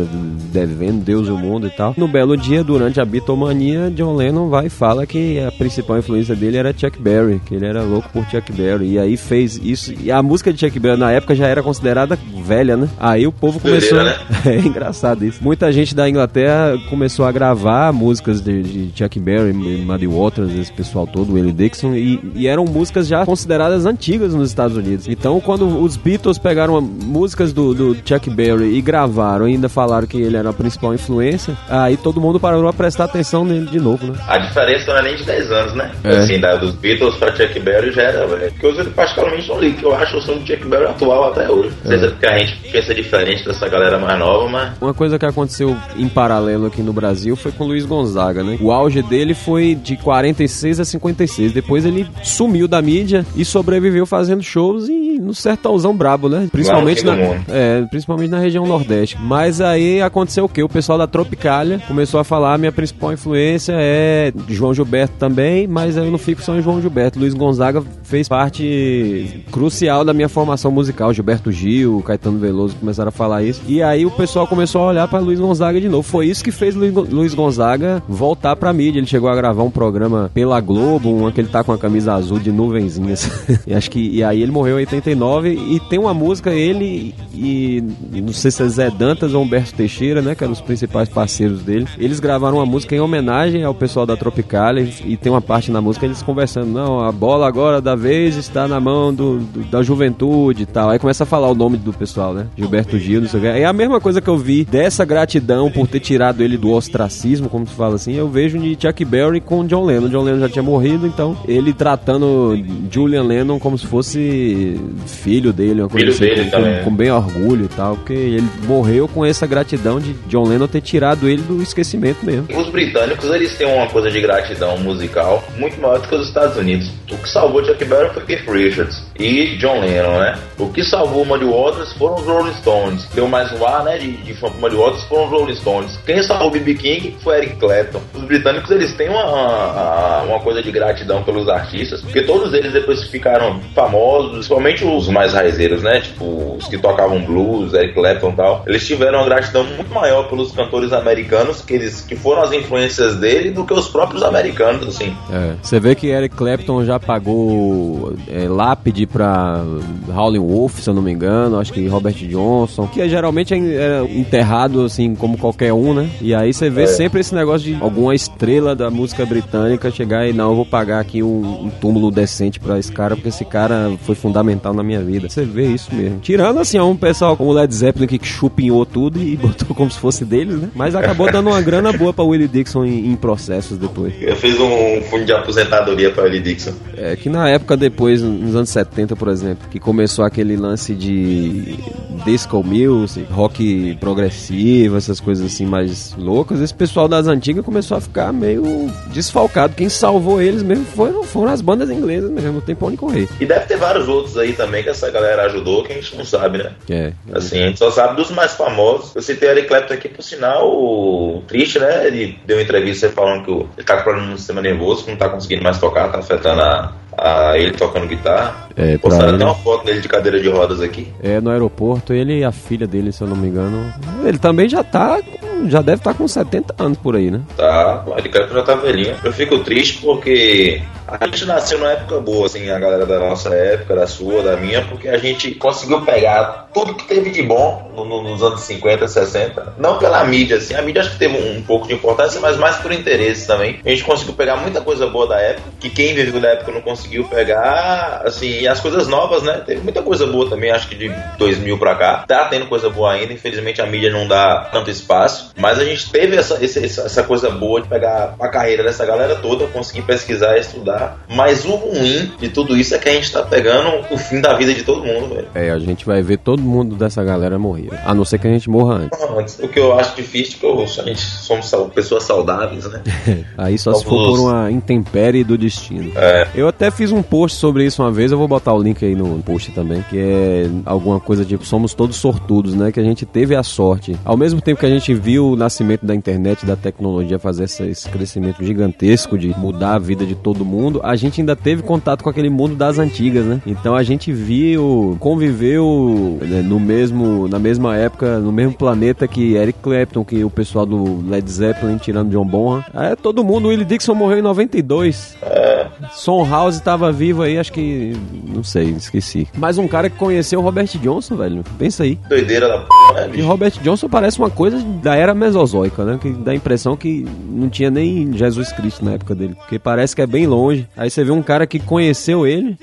devendo Deus e o mundo e tal. No belo dia, durante a bitomania, John Lennon vai e fala que a principal influência dele era Chuck Berry, que ele era louco por Chuck Berry. E aí fez isso. E a música de Chuck Berry na época já era considerada velha, né? Aí o povo começou. Né? é engraçado isso. Muita gente da Inglaterra começou a gravar músicas de, de Chuck Berry, Muddy Waters, esse pessoal todo, Willie Dixon, e, e, eram músicas já consideradas antigas nos Estados Unidos. Então, quando os Beatles pegaram músicas do, do Chuck Berry e gravaram, ainda falaram que ele era a principal influência, aí todo mundo parou a prestar atenção nele de novo, né? A diferença não é nem de 10 anos, né? É. Assim, da, dos Beatles pra Chuck Berry já era, velho. Porque eu particularmente não que eu acho o som do Chuck Berry atual até hoje. Não sei se é porque a gente pensa diferente dessa galera mais nova, mas... Uma coisa que aconteceu em paralelo aqui no Brasil foi com o Luiz Gonzaga, né? O auge dele foi de 46 a 56. Depois ele sumiu da mídia e sobreviveu fazendo shows e no sertãozão brabo, né? Principalmente na, é, principalmente na região nordeste. Mas aí aconteceu o quê? O pessoal da Tropicália começou a falar: minha principal influência é João Gilberto também, mas eu não fico só em João Gilberto. Luiz Gonzaga fez parte crucial da minha formação musical. Gilberto Gil, Caetano Veloso começaram a falar isso. E aí o pessoal começou a olhar para Luiz Gonzaga de novo. Foi isso que fez Luiz Gonzaga voltar pra mídia. Ele chegou a gravar um programa pela Globo, um que ele tá com a camisa azul de nuvenzinhas. e acho que e aí ele morreu em 89 e tem uma música ele e, e não sei se é Zé Dantas ou Humberto Teixeira, né, que eram os principais parceiros dele. Eles gravaram uma música em homenagem ao pessoal da Tropicália e tem uma parte na música eles conversando, não, a bola agora da vez está na mão do, do da juventude e tal. Aí começa a falar o nome do pessoal, né? Gilberto Gil, não sei o que. É a mesma coisa que eu vi dessa gratidão por ter tirado ele do ostracismo, como se fala assim, eu vejo de Chuck Berry com John Lennon. John Lennon já tinha morrido, então ele tratando Julian Lennon como se fosse filho dele, uma coisa filho assim, dele com, também. Com, com bem orgulho e tal, porque ele morreu com essa gratidão de John Lennon ter tirado ele do esquecimento mesmo. Os britânicos, eles têm uma coisa de gratidão musical muito maior do que os Estados Unidos. O que salvou Chuck Berry foi Keith Richards e John Lennon, né? O que salvou Muddy Waters foram os Rolling Stones. Deu mais um ar, né, de, de fã Muddy Waters foram os Rolling Stones. Quem salvou o B.B. King foi Eric Clapton. Os britânicos, eles têm uma, uma coisa de gratidão pelos artistas, porque todos eles depois ficaram famosos, principalmente os mais raizeiros, né? Tipo, os que tocavam blues, Eric Clapton e tal. Eles tiveram uma gratidão muito maior pelos cantores americanos, que eles que foram as influências dele, do que os próprios americanos, assim. É, você vê que Eric Clapton já pagou é, lápide pra Howlin' Wolf, se eu não me engano, acho que Robert Johnson, que geralmente era enterrado assim como qualquer um, né? E aí você vê é. sempre esse negócio de alguma estrela da música britânica chegar e não, eu vou pagar aqui um, um túmulo decente pra esse cara, porque esse cara foi fundamental na minha vida. Você vê isso mesmo. Tirando assim, um pessoal como o Led Zeppelin que chupinhou tudo e botou como se fosse deles, né? Mas acabou dando uma grana boa pra Willie Dixon em, em processos depois. Eu fiz um fundo de aposentadoria pra Willie Dixon. É que na época depois, nos anos 70, por exemplo, que começou aquele lance de disco music, rock progressivo, essas coisas assim mais loucas, esse pessoal das antigas começou a ficar meio desfalcado. Quem salvou eles mesmo foram, foram as bandas inglesas mesmo, não tem pra onde correr. E deve ter vários outros aí também que essa galera ajudou, que a gente não sabe, né? É. Assim, a gente só sabe dos mais famosos. Eu citei o Eric Clapton aqui, por sinal, triste, né? Ele deu uma entrevista falando que ele tá com problema no sistema nervoso, que não tá conseguindo mais tocar, tá afetando a, a ele tocando guitarra. É, Postaram até uma foto dele de cadeira de rodas aqui. É, no aeroporto, ele e a filha dele, se eu não me engano. Ele também já tá. Já deve estar tá com 70 anos por aí, né? Tá, ele já tá velhinho. Eu fico triste porque a gente nasceu numa época boa, assim, a galera da nossa época, da sua, da minha, porque a gente conseguiu pegar tudo que teve de bom no, no, nos anos 50, 60. Não pela mídia, assim, a mídia acho que teve um, um, pouco de importância, mas mais por interesse também. A gente conseguiu pegar muita coisa boa da época, que quem viveu da época não conseguiu pegar, assim, e as coisas novas, né? Teve muita coisa boa também, acho que de 2000 pra cá. Tá tendo coisa boa ainda, infelizmente a mídia não dá tanto espaço, mas a gente teve essa, essa, essa coisa boa de pegar a carreira dessa galera toda, conseguir pesquisar e estudar. Mas o ruim de tudo isso é que a gente tá pegando o fim da vida de todo mundo, velho. É, a gente vai ver todo mundo dessa galera morrer. A não ser que a gente morra antes. antes. O que eu acho difícil é que a gente somos pessoas saudáveis, né? Aí só se for por uma intempérie do destino. É. Eu até fiz um post sobre isso uma vez, eu vou botar o link aí no post também, que é alguma coisa tipo, somos todos sortudos, né? Que a gente teve a sorte. Ao mesmo tempo que a gente viu o nascimento da internet, da tecnologia fazer esse crescimento gigantesco de mudar a vida de todo mundo, a gente ainda teve contato com aquele mundo das antigas, né? Então a gente viu, conviveu né, no mesmo, na mesma época, no mesmo planeta que Eric Clapton, que o pessoal do Led Zeppelin, tirando John Bonham. É, todo mundo, Willie Dixon morreu em 92. É. Son House estava vivo aí, acho que, não sei, esqueci. Mais um cara que conheceu o Robert Johnson, velho. Pensa aí. Doideira da porra, né, E Robert Johnson parece uma coisa da era mesozoica, né? Que dá a impressão que não tinha nem Jesus Cristo na época dele. Porque parece que é bem longe. Aí você vê um cara que conheceu ele,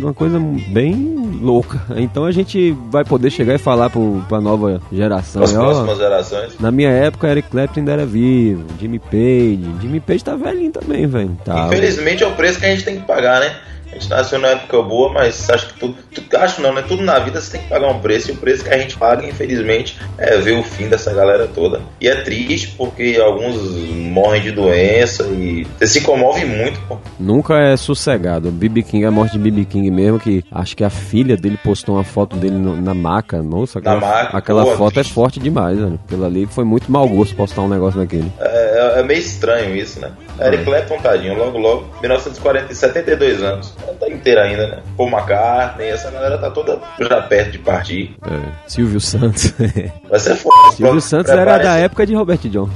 uma coisa bem louca. Então a gente vai poder chegar e falar pro, pra nova geração. As próximas gerações. Na minha época, Eric Clapton ainda era vivo, Jimmy Page. Jimmy Page tá velhinho também, velho. Tá, Infelizmente é o preço que a gente tem que pagar, né? A gente nasceu numa época boa, mas acho que tudo, tudo. Acho não, né? Tudo na vida você tem que pagar um preço, e o preço que a gente paga, infelizmente, é ver o fim dessa galera toda. E é triste porque alguns morrem de doença e você se comove muito, pô. Nunca é sossegado. Bibi King, a morte de Bibi King mesmo, que acho que a filha dele postou uma foto dele na maca. Nossa, aquela, maca, aquela pô, foto triste. é forte demais, velho. Aquilo ali foi muito mau gosto postar um negócio daquele. É, é, é meio estranho isso, né? Eric Clapton, tadinho, logo, logo, 1940, 72 anos. Tá inteiro ainda, né? Paul McCartney, essa galera tá toda já perto de partir. É. Silvio Santos. Vai ser foda. Silvio Santos era da época de Robert John.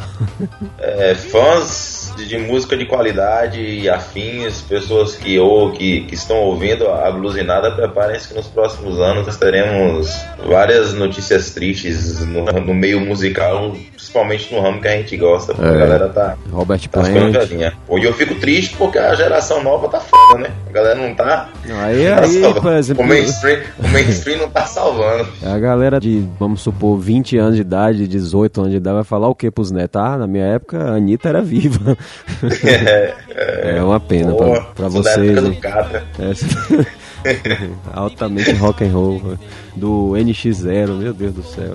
É, fãs de, de, música de qualidade e afins, pessoas que ou que, que estão ouvindo a blusinada, preparem-se que nos próximos anos nós teremos várias notícias tristes no, no meio musical, principalmente no ramo que a gente gosta. É. A galera tá. Robert tá Plant. Hoje eu fico triste porque a geração nova tá foda, né? A galera não tá. Aí, tá aí, por exemplo. O mainstream, o mainstream não tá salvando. A galera de, vamos supor, 20 anos de idade, 18 anos de idade, vai falar o que pros netos? Ah, na minha época a Anitta era viva. É, é, é uma pena Boa, pra, pra vocês. É, altamente rock and roll do NX0, meu Deus do céu.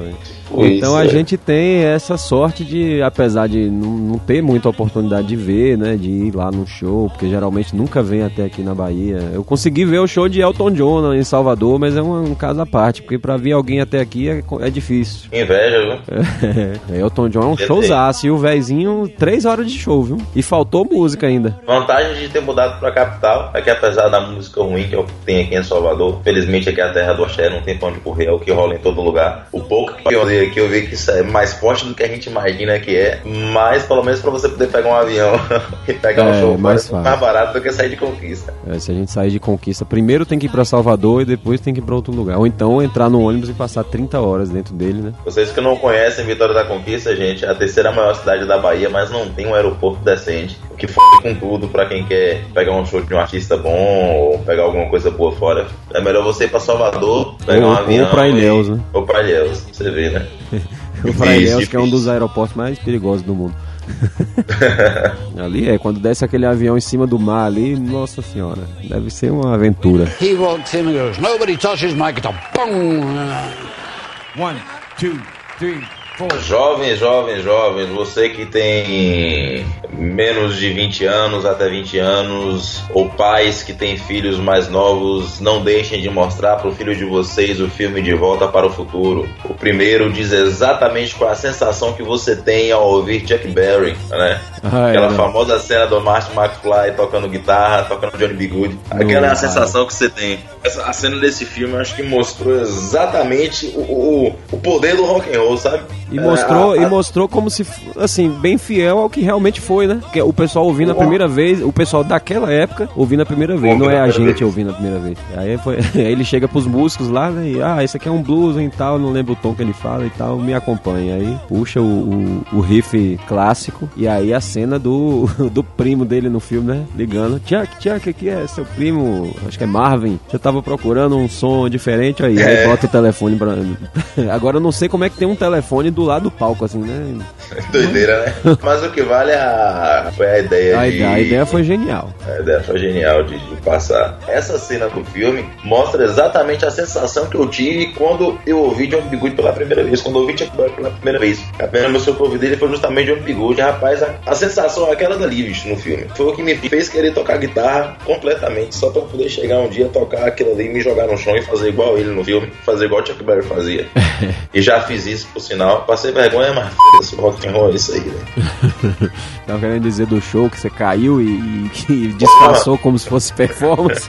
então a é. gente tem essa sorte de, apesar de não, não, ter muita oportunidade de ver, né, de ir lá no show, porque geralmente nunca vem até aqui na Bahia. Eu consegui ver o show de Elton John em Salvador, mas é um, um caso à parte, porque para vir alguém até aqui é, é difícil. Inveja, viu? É, Elton John é um showzaço e o vezinho, três horas de show, viu? E faltou música ainda. Vantagem de ter mudado pra capital é que apesar da música ruim que eu tenho aqui em Salvador. Felizmente aqui é a terra do axé, não tem pra onde correr, é o que rola em todo lugar. O pouco que eu andei aqui, eu vi que isso é mais forte do que a gente imagina que é, mas pelo menos pra você poder pegar um avião e pegar um É, show mais mais, fácil. barato do que sair de conquista. É, se a gente sair de conquista, primeiro tem que ir pra Salvador e depois tem que ir pra outro lugar. Ou então entrar no ônibus e passar 30 horas dentro dele, né? Vocês que não conhecem Vitória da Conquista, gente, é a terceira maior cidade da Bahia, mas não tem um aeroporto decente. O que foi com tudo pra quem quer pegar um show de um artista bom ou pegar alguma coisa boa fora. É melhor você ir pra Salvador, pegar Ou- um avião. ou pra Ilhéus, e- né? Ou pra Ilhéus, você vê, né? O Ilhéus, que é um dos aeroportos mais perigosos do mundo. ali é, quando desce aquele avião em cima do mar ali, nossa senhora, deve ser uma aventura. He walks in and goes, nobody touches my guitar. Boom! One, two, three. Jovens, jovens, jovens, você que tem menos de 20 anos até 20 anos, ou pais que têm filhos mais novos, não deixem de mostrar para o filho de vocês o filme De Volta para o Futuro. O primeiro diz exatamente qual é a sensação que você tem ao ouvir Chuck Berry, né? Ah, é, Aquela famosa cena do Martin McFly tocando guitarra, tocando Johnny B. Good. Aquela é a sensação que você tem. Essa, a cena desse filme acho que mostrou exatamente o, o, o poder do rock and roll, sabe? E É, mostrou, a- e a- mostrou como se, assim, bem fiel ao que realmente foi, né? Que o pessoal ouvindo a primeira vez, o pessoal daquela época ouvindo a primeira vez, não é a a gente vez. ouvindo a primeira vez. Aí, foi, aí ele chega pros músicos lá, né? E, ah, esse aqui é um blues e tal, não lembro o tom que ele fala e tal, me acompanha. Aí puxa o, o, o riff clássico e aí a cena do, do primo dele no filme, né? Ligando, Chuck, Chuck, aqui é seu primo, acho que é Marvin. Eu tava procurando um som diferente aí, aí É. bota o telefone pra... Agora eu não sei como é que tem um telefone do lado do palco, assim, né? Doideira, né? Mas o que vale é a... foi a ideia A de... ideia, a ideia foi genial. A ideia foi genial de, de passar. Essa cena do filme mostra exatamente a sensação que eu tive quando eu ouvi John B. Good pela primeira vez, quando eu ouvi Chuck Berry pela primeira vez. A primeira música que eu ouvi dele foi justamente John B. Good. Rapaz, a, a sensação é aquela dali, bicho, no filme. Foi o que me fez querer tocar guitarra completamente, só pra poder chegar um dia, tocar aquilo ali, me jogar no chão e fazer igual ele no filme, fazer igual Chuck Berry fazia. e já fiz isso, por sinal. Passei vergonha, mas o rock and roll é isso aí, né? Tava querendo dizer do show que você caiu e, e disfarçou como se fosse performance.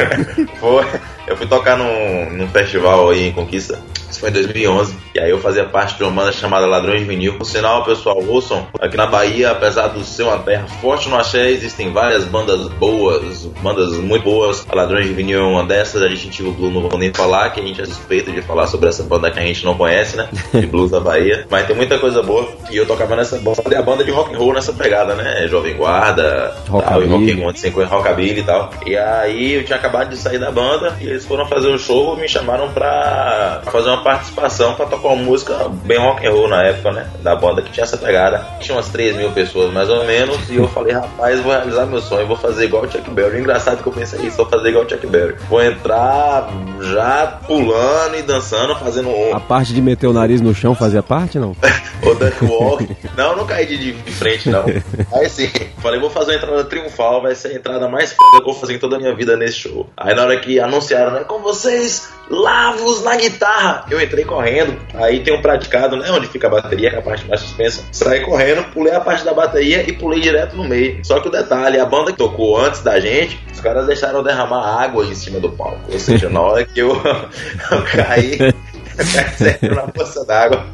Foi. Eu fui tocar num, num festival aí em Conquista. Isso foi em 2011. E aí eu fazia parte de uma banda chamada Ladrões de Vinil. Por sinal, pessoal, ouçam. Aqui na Bahia, apesar do ser uma terra forte no axé, existem várias bandas boas, bandas muito boas. A Ladrões de Vinil é uma dessas. A gente tinha o Blue, não vou nem falar, que a gente é suspeito de falar sobre essa banda que a gente não conhece, né? De blues da Bahia. Mas tem muita coisa boa. E eu tocava nessa banda. E a banda de rock and roll nessa pegada, né? Jovem Guarda, tal, e rock, and- coisa, rockabilly e tal. E aí eu tinha acabado de sair da banda e eles foram fazer o show me chamaram pra fazer uma participação pra tocar uma música bem rock and roll na época, né? Da banda que tinha essa pegada. Tinha umas 3 mil pessoas mais ou menos e eu falei, rapaz, vou realizar meu sonho, vou fazer igual o Chuck Berry. Engraçado que eu pensei isso, vou fazer igual o Chuck Berry. Vou entrar já pulando e dançando, fazendo um, A parte de meter o nariz no chão fazia parte, não? o Duck Walk. Não, não caí de, de frente, não. Aí sim, falei, vou fazer uma entrada triunfal, vai ser a entrada mais foda que eu vou fazer em toda a minha vida nesse show. Aí na hora que anunciaram, né, com vocês, Lavos na guitarra, eu entrei correndo, aí tem um praticado, né, onde fica a bateria, que é a parte mais suspensa. Saí correndo, pulei a parte da bateria e pulei direto no meio. Só que o detalhe, a banda que tocou antes da gente, os caras deixaram derramar água em cima do palco. Ou seja, na hora que eu, eu caí, na poça d'água.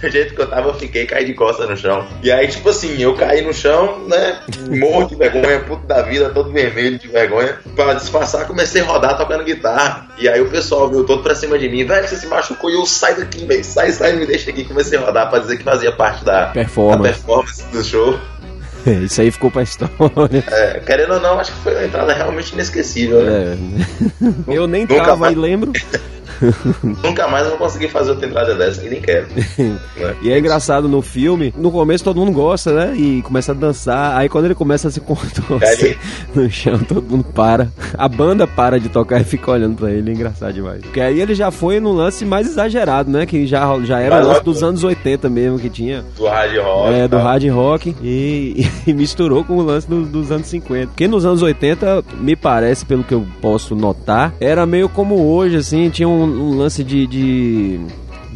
Do jeito que eu tava, eu fiquei caí de costas no chão. E aí, tipo assim, eu caí no chão, né? Morro de vergonha, puto da vida, todo vermelho de vergonha. Pra disfarçar, comecei a rodar tocando guitarra. E aí o pessoal veio todo pra cima de mim, velho, você se machucou e eu saio daqui, velho. Sai, sai, me deixa aqui. Comecei a rodar pra dizer que fazia parte da Performance. da performance do show. Isso aí ficou pra história. É, querendo ou não, acho que foi uma entrada realmente inesquecível, né? É. Eu nem Nunca tava mais. e lembro. Nunca mais eu vou conseguir fazer outra entrada dessa e nem quero. né? E é engraçado no filme, no começo todo mundo gosta, né? E começa a dançar. Aí quando ele começa a se contorcer no chão, todo mundo para. A banda para de tocar e fica olhando pra ele. É engraçado demais. Porque aí ele já foi no lance mais exagerado, né? Que já, já era o lance dos anos 80 mesmo que tinha. Do hard rock. É, do hard rock e, e misturou com o lance do- dos anos 50. Porque nos anos 80, me parece, pelo que eu posso notar, era meio como hoje, assim, tinha um, um lance de, de,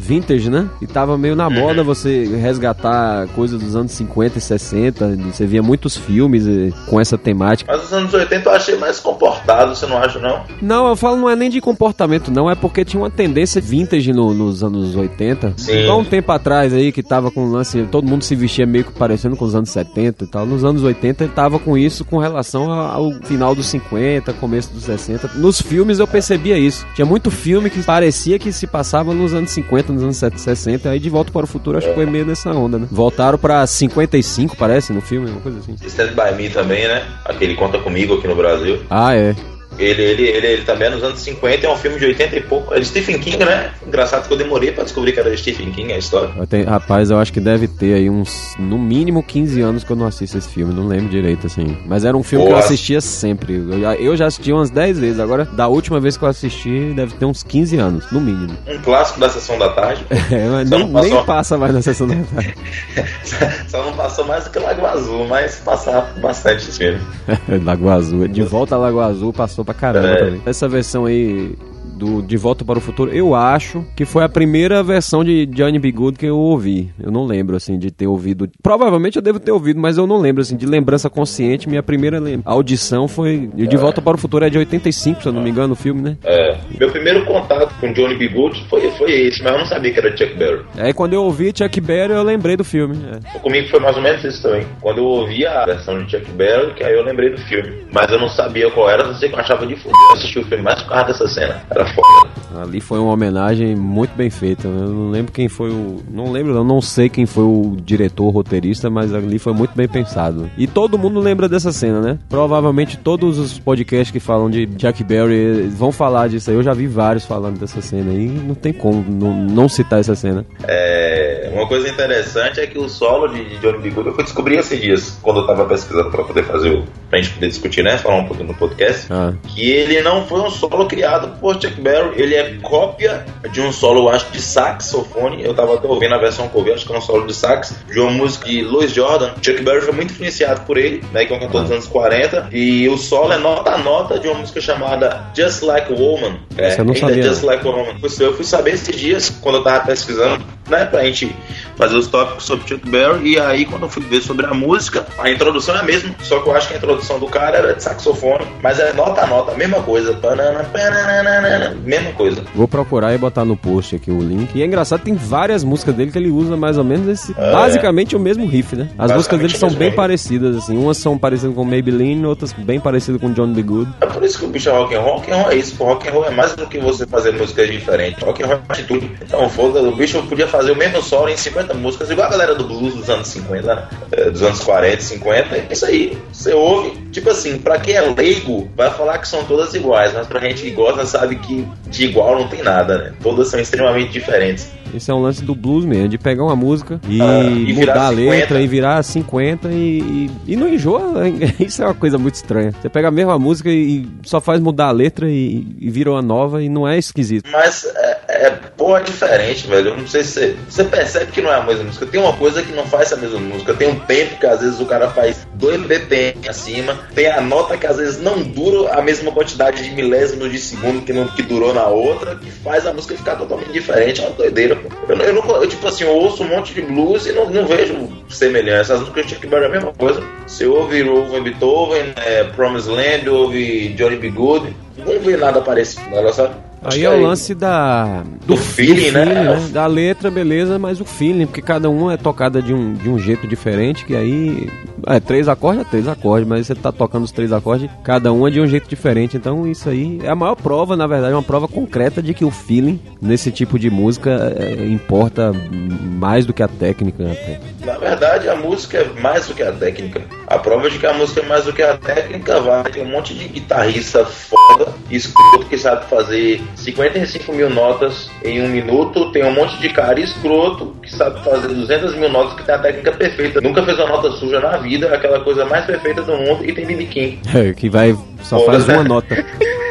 vintage, né? E tava meio na moda você resgatar coisas dos anos 50 e 60. Você via muitos filmes eh, com essa temática. Mas os anos 80 eu achei mais comportado, você não acha, não? Não, eu falo não é nem de comportamento, não. É porque tinha uma tendência vintage no- nos anos 80. Sim. Igual um tempo atrás aí que tava com lance. Todo mundo se vestia meio que parecendo com os anos 70 e tal. Nos anos 80 ele tava com isso com relação ao final dos 50, começo dos 60. Nos filmes eu percebia isso. Tinha muito filme que parecia que se passava nos anos 50, nos anos 60. Aí de volta para o futuro acho que foi meio nessa onda, né? Voltaram pra 55, parece, no filme, uma coisa assim. Stand By Me também, né? Aquele Conta Comigo aqui no Brasil. Ah, é. Ele, ele, ele, ele também é nos anos 50, é um filme de 80 e pouco. É de Stephen King, né? Engraçado que eu demorei pra descobrir que era de Stephen King a história. Eu tenho- rapaz, eu acho que deve ter aí uns, no mínimo 15 anos que eu não assisto esse filme, não lembro direito, assim. Mas era um filme que eu Boa. assistia sempre. Eu, já- eu já assisti umas 10 vezes, agora, da última vez que eu assisti, deve ter uns 15 anos, no mínimo. Um clássico da sessão da tarde. É, mas nem, passou. nem passa mais na sessão da tarde. Só não passou mais do que Lago Azul, mas passava bastante esse filme. Lago Azul. De volta a Lago Azul passou pra caramba É. também. Essa versão aí do De Volta para o Futuro, eu acho que foi a primeira versão de Johnny B. Good que eu ouvi. Eu não lembro, assim, de ter ouvido. Provavelmente eu devo ter ouvido, mas eu não lembro, assim, de lembrança consciente. Minha primeira audição foi. E De Volta para o Futuro é de 85, se eu não me engano, o filme, né? É, meu primeiro contato com Johnny B. Good foi, foi esse, mas eu não sabia que era Chuck Berry. Aí quando eu ouvi Chuck Berry, eu lembrei do filme. é. Comigo foi mais ou menos isso também. Quando eu ouvi a versão de Chuck Berry, que aí eu lembrei do filme. Mas eu não sabia qual era, não sei que eu achava de foder. Eu assisti o filme mais por causa dessa cena. Era foda. Ali foi uma homenagem muito bem feita. Eu não lembro quem foi o. Não lembro, não, não sei quem foi o diretor, roteirista, mas ali foi muito bem pensado. E todo mundo lembra dessa cena, né? Provavelmente todos os podcasts que falam de Jack Berry vão falar disso aí. Eu já vi vários falando dessa cena aí. Não tem como não, não citar essa cena. É, uma coisa interessante é que o solo de de Johnny B. Eu fui descobrir esses dias, quando eu tava pesquisando pra poder fazer o. pra gente poder discutir, né? Falar um pouquinho no podcast. Ah, que ele não foi um solo criado por Chuck Berry, ele é cópia de um solo, acho, de saxofone. Eu tava até ouvindo a versão ouvi, acho que é um solo de sax, de uma música de Louis Jordan. Chuck Berry foi muito influenciado por ele, né, que é um cantor dos anos 40, e o solo é nota a nota de uma música chamada Just Like a Woman. É, eu não sabia, Just. Like a Woman. Eu fui saber esses dias, quando eu tava pesquisando, né, pra gente fazer os tópicos sobre Chuck Berry, e aí quando eu fui ver sobre a música, a introdução é a mesma, só que eu acho que a introdução do cara era de saxofone, mas é nota a nota, mesma coisa. Panana, pananana, mesma coisa. vou procurar e botar no post aqui o link. E é engraçado, tem várias músicas dele que ele usa mais ou menos esse. Basicamente o mesmo riff, né? As músicas dele são bem riff. parecidas, assim. Umas são parecidas com Maybelline, outras bem parecidas com John B. Good. É por isso que o bicho é rock and roll. Rock and roll é isso, rock and roll é mais do que você fazer músicas diferentes. Rock and roll é atitude. Então, foda o bicho podia fazer o mesmo solo em 50 músicas, igual a galera do blues dos anos 50, né? É, dos anos 40, 50. É isso aí. Você ouve, tipo assim, pra quem é leigo, vai falar que são todas iguais, mas pra gente que gosta, sabe que de igual não tem nada, né? Todas são extremamente diferentes. Esse é um lance do blues mesmo, de pegar uma música e, Ah, e mudar a 50. letra e virar 50 e, e, e não enjoa. Isso é uma coisa muito estranha. Você pega a mesma música e só faz mudar a letra e, e vira uma nova e não é esquisito. Mas é, é porra diferente, velho. Eu não sei se você, percebe que não é a mesma música. Tem uma coisa que não faz a mesma música. Tem um tempo que às vezes o cara faz 2 BPM acima. Tem a nota que às vezes não dura a mesma quantidade de milésimos de segundo que, não, que durou na outra, que faz a música ficar totalmente diferente. É uma doideira. Eu, eu não, eu, tipo assim, eu ouço um monte de blues e não, não vejo semelhança. As músicas de Berry é a mesma coisa. Você ouve ouve Beethoven, é, Promised Land, ouve Johnny B. Good, não vê nada parecido, né, sabe? Aí é o lance da. Do feeling, né? Da letra, beleza, mas o feeling, porque cada um é tocada de um, de um jeito diferente, que aí. É, três acordes é três acordes, mas você tá tocando os três acordes, cada um é de um jeito diferente. Então isso aí é a maior prova, na verdade, é uma prova concreta de que o feeling nesse tipo de música é, importa mais do que a técnica até. Na verdade, a música é mais do que a técnica. A prova de que a música é mais do que a técnica vai ter um monte de guitarrista foda, escroto, que sabe fazer 55 mil notas em um minuto. Tem um monte de cara escroto que sabe fazer 200 mil notas, que tem a técnica perfeita. Nunca fez uma nota suja na vida, aquela coisa mais perfeita do mundo, e tem BB King. É, que vai. Só Foda, faz né? uma nota.